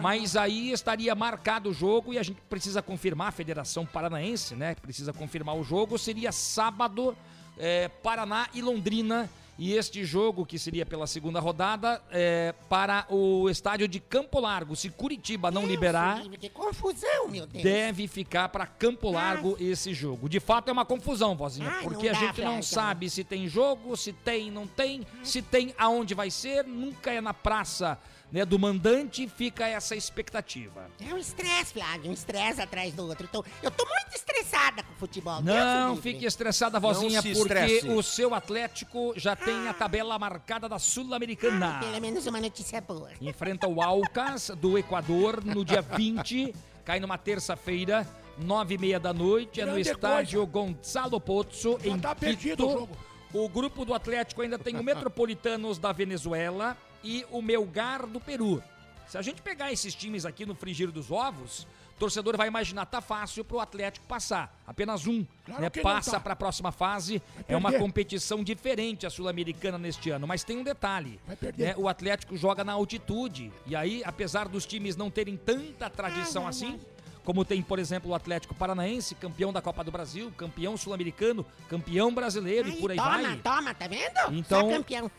mas aí estaria marcado o jogo e a gente precisa confirmar, a Federação Paranaense, né? Precisa confirmar o jogo. Seria sábado, é, Paraná e Londrina. E este jogo, que seria pela segunda rodada, é para o estádio de Campo Largo. Se Curitiba não liberar, Livre, Que confusão, meu Deus. deve ficar para Campo Largo esse jogo. De fato é uma confusão, vozinha, Ai, porque a gente não sabe se tem jogo, se tem, não tem, se tem aonde vai ser, nunca é na praça né, do mandante, fica essa expectativa. É um estresse, Flávio, um estresse atrás do outro. Então, eu tô muito estressada com o futebol. Deus Não fique estressada, vozinha, porque estresse. o seu Atlético já tem a tabela marcada da Sul-Americana. Pelo menos uma notícia boa. Enfrenta o Alcas do Equador no dia (laughs) 20, cai numa terça-feira, nove e meia da noite, é no Grande estádio Gonzalo Pozzo, em tá perdido Quito. o jogo. O grupo do Atlético ainda tem o (laughs) Metropolitanos da Venezuela e o Melgar do Peru. Se a gente pegar esses times aqui no frigir dos ovos, o torcedor vai imaginar tá fácil pro Atlético passar. Apenas um Claro né, passa tá. para a próxima fase. É uma competição diferente a sul-americana neste ano, mas tem um detalhe. né, o Atlético joga na altitude e aí, apesar dos times não terem tanta tradição assim, como tem, por exemplo, o Atlético Paranaense, campeão da Copa do Brasil, campeão sul-americano, campeão brasileiro e por aí toma, vai. toma, tá vendo? Então,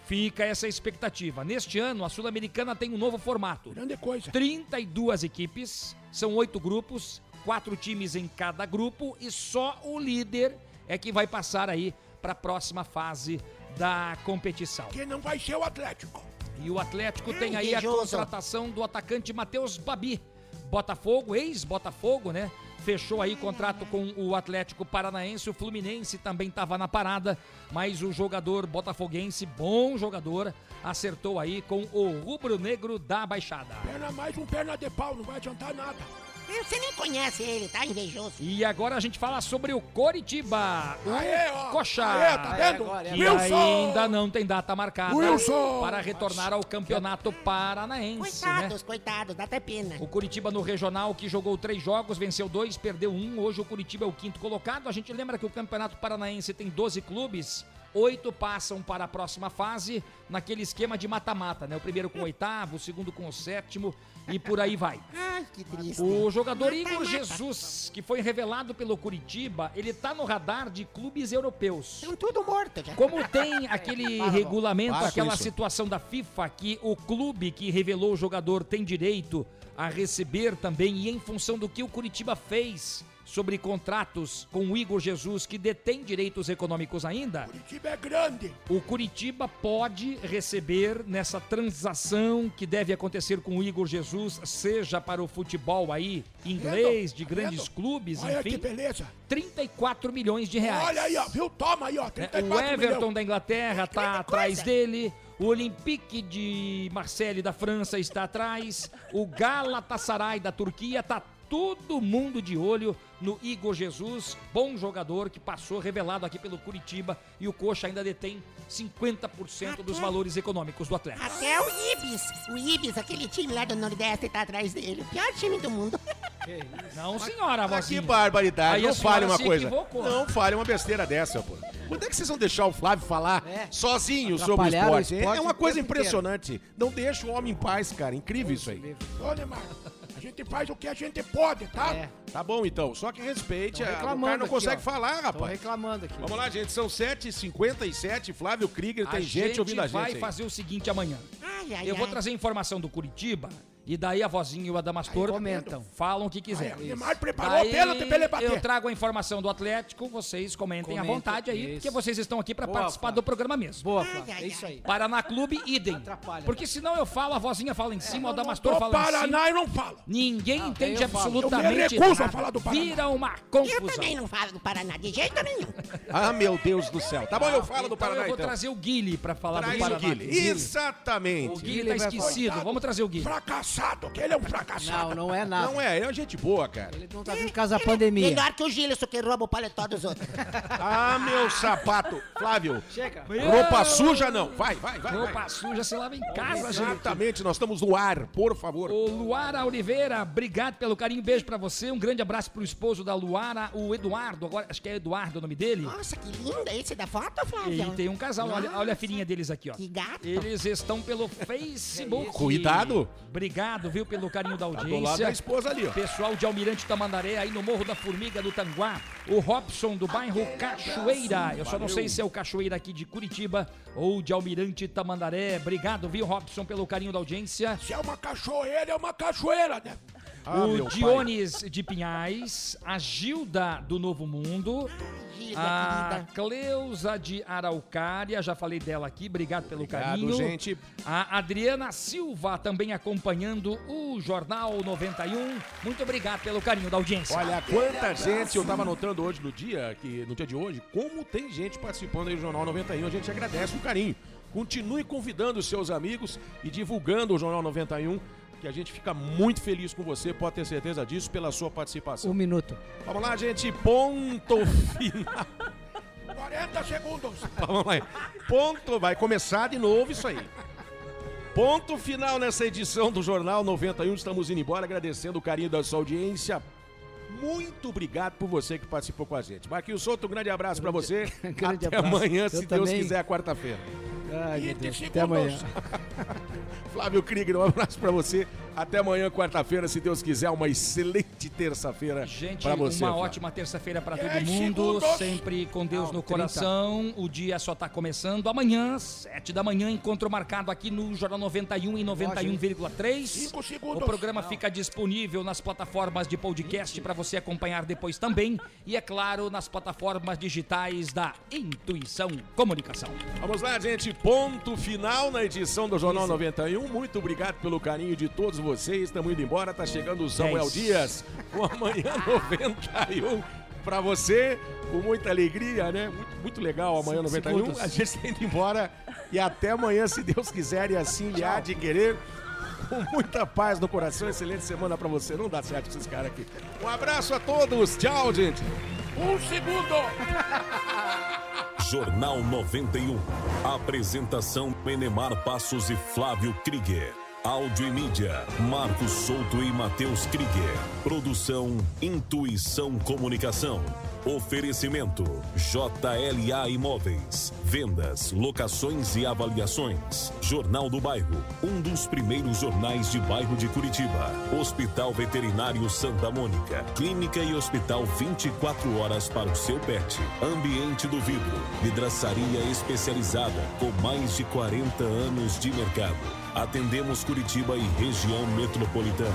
fica essa expectativa. Neste ano, a Sul-Americana tem um novo formato. Grande coisa. 32 equipes, são oito grupos, quatro times em cada grupo e só o líder é que vai passar aí para a próxima fase da competição. Que não vai ser o Atlético. E o Atlético Ai, tem aí a contratação do atacante Matheus Babi. Botafogo, ex-Botafogo, né? Fechou aí contrato com o Atlético Paranaense. O Fluminense também estava na parada, mas o jogador botafoguense, bom jogador, acertou aí com o rubro-negro da Baixada. Perna mais um perna de pau, não vai adiantar nada. Você nem conhece ele, tá invejoso. E agora a gente fala sobre o Coritiba. O Aê, ó. Coxa. Aê, tá vendo? Que Wilson! ainda não tem data marcada Wilson! para retornar ao campeonato paranaense, né? Coitados, coitados, dá até pena. O Curitiba no regional, que jogou três jogos, venceu dois, perdeu um. Hoje o Curitiba é o quinto colocado. A gente lembra que o Campeonato Paranaense tem 12 clubes. Oito passam para a próxima fase, naquele esquema de mata-mata, né? O primeiro com o oitavo, o segundo com o sétimo e por aí vai. (laughs) Ai, que triste. O jogador Igor. Jesus, que foi revelado pelo Curitiba, ele tá no radar de clubes europeus. Estão tudo morto já. Como tem (laughs) aquele regulamento, aquela isso. situação da FIFA que o clube que revelou o jogador tem direito a receber também, e em função do que o Curitiba fez sobre contratos com o Igor Jesus, que detém direitos econômicos ainda, Curitiba é grande. o Curitiba pode receber nessa transação que deve acontecer com o Igor Jesus, seja para o futebol aí inglês, de grandes clubes, Olha que beleza. 34 milhões de reais. Olha aí, ó, viu? Toma aí, ó. É, 34 o Everton da Inglaterra tá atrás dele. O Olympique de Marseille da França está atrás. O Galatasaray da Turquia tá todo mundo de olho no Igor Jesus, bom jogador que passou revelado aqui pelo Curitiba e o Coxa ainda detém 50% dos valores econômicos do Atlético. Até o Ibis. O Ibis, aquele time lá do Nordeste, tá atrás dele. O pior time do mundo. Não, senhora, Ah, que barbaridade. Aí não fale uma coisa. equivocou. Não fale uma besteira dessa, pô. Quando é que vocês vão deixar o Flávio falar É. sozinho sobre o Atrapalharam o esporte? esporte É uma coisa tempo inteiro. impressionante. Não deixa o homem em paz, cara. Incrível isso aí. Ô, Neymar, a gente faz o que a gente pode, tá? É. Tá bom, então. Só que respeite. Tô A... O reclamando cara não aqui, consegue ó. falar, Tô rapaz. reclamando aqui. Vamos lá, gente. São 7h57. Flávio Krieger, tem a gente, ouvindo a gente. vai aí. fazer o seguinte amanhã. Ai, ai, Eu vou ai. trazer informação do Curitiba e daí a vozinha e o Adamastor comentam. falam o que quiser. Aí, o Neymar preparou Daí o pênalti pra ele bater. eu trago a informação do Atlético, vocês comentem à Comenta, vontade aí, isso. porque vocês estão aqui para participar do programa mesmo. Boa, Ai, Flávio. ai, É isso aí. Paraná Clube, idem. Atrapalha. Porque senão eu falo, a vozinha fala em cima, o Do Adamastor fala em cima. Paraná eu não falo. Ninguém Não, entende eu absolutamente Eu me recuso a falar do Paraná. Vira uma Eu confusão. também não falo do Paraná de jeito nenhum. (laughs) Ah, meu Deus do céu. Tá bom, eu falo do Então Paraná, eu vou então. trazer o Guile para falar Traz do Paraná. o. Exatamente. O Guile tá esquecido, vamos trazer o Guile. Fracassado, que ele é um fracassado. Não, não é nada. Não é, ele é gente boa, cara. Ele não tá vindo por causa da pandemia. Melhor que o Gilson que rouba o paletó dos outros. (laughs) Ah, meu sapato. Flávio, Chega. roupa suja não. Vai, vai, vai. vai. Roupa suja se lava em casa, gente. Exatamente, nós estamos no ar, por favor. Ô Luara Oliveira, obrigado pelo carinho, beijo pra você, um grande abraço pro esposo da Luara, o Eduardo, agora acho que é Eduardo o nome dele. Nossa, que linda esse da foto, E Flávio. tem um casal, olha, olha a filhinha deles aqui, ó. Que gato. Eles estão pelo (laughs) Facebook. Cuidado. Obrigado obrigado, viu, pelo carinho da Tá do audiência. lado da esposa ali, ó. Pessoal de Almirante Tamandaré, aí no Morro da Formiga do Tanguá. O Robson do bairro Cachoeira. Eu só não sei se é o Cachoeira aqui de Curitiba ou de Almirante Tamandaré. Obrigado, viu, Robson, pelo carinho da audiência. Se é uma cachoeira, é uma cachoeira, né? Ah, o pai. Dionis de Pinhais, a Gilda do Novo Mundo, A querida. Cleusa de Araucária, já falei dela aqui, obrigado pelo Obrigado, carinho. gente. A Adriana Silva também acompanhando o Jornal 91. Muito obrigado pelo carinho da audiência. Olha quanta gente eu tava notando hoje no dia, que no dia de hoje, como tem gente participando aí do Jornal 91. A gente agradece o carinho. Continue convidando os seus amigos e divulgando o Jornal 91, que a gente fica muito feliz com você, pode ter certeza disso, pela sua participação. Um minuto. Vamos lá, gente, ponto final. (laughs) 40 segundos. (laughs) Vamos lá. Ponto, vai começar de novo isso aí. Ponto final nessa edição do Jornal 91. Estamos indo embora, agradecendo o carinho da sua audiência. Muito obrigado por você que participou com a gente. Marquinhos Souto, um grande abraço pra você. (laughs) Grande Até abraço. amanhã, Eu se Deus também. quiser, quarta-feira. Ai, meu 20 Deus. Até amanhã. (laughs) Flávio Krieger, um abraço pra você. Até amanhã, quarta-feira, se Deus quiser. Uma excelente terça-feira Gente, pra você. uma Flávio. ótima terça-feira para todo 10 mundo, sempre com Deus no 30. coração. O dia só tá começando. Amanhã, sete da manhã, encontro marcado aqui no Jornal 91 e 91,3. 5 segundos. O programa fica disponível nas plataformas de podcast para você acompanhar depois também. E é claro, nas plataformas digitais da Intuição Comunicação. Vamos lá, gente. Ponto final na edição do Jornal 91. Muito obrigado pelo carinho de todos vocês. Estamos indo embora. Tá chegando o Samuel Dez. Dias. O Amanhã (laughs) 91 pra você. Com muita alegria, né? Muito, muito legal amanhã Cinco 91. segundos. A gente está indo embora. E até amanhã, se Deus quiser e assim lhe há de querer. Com muita paz no coração. Excelente semana pra você. Não dá certo esses caras aqui. Um abraço a todos. Tchau, gente. Um segundo. (laughs) Jornal 91. Apresentação Penemar Passos e Flávio Krieger. Áudio e mídia, Marcos Souto e Matheus Krieger. Produção Intuição Comunicação. Oferecimento JLA Imóveis. Vendas, locações e avaliações. Jornal do Bairro, um dos primeiros jornais de bairro de Curitiba. Hospital Veterinário Santa Mônica. Clínica e hospital 24 horas para o seu pet. Ambiente do vidro. Vidraçaria especializada com mais de 40 anos de mercado. Atendemos Curitiba e região metropolitana.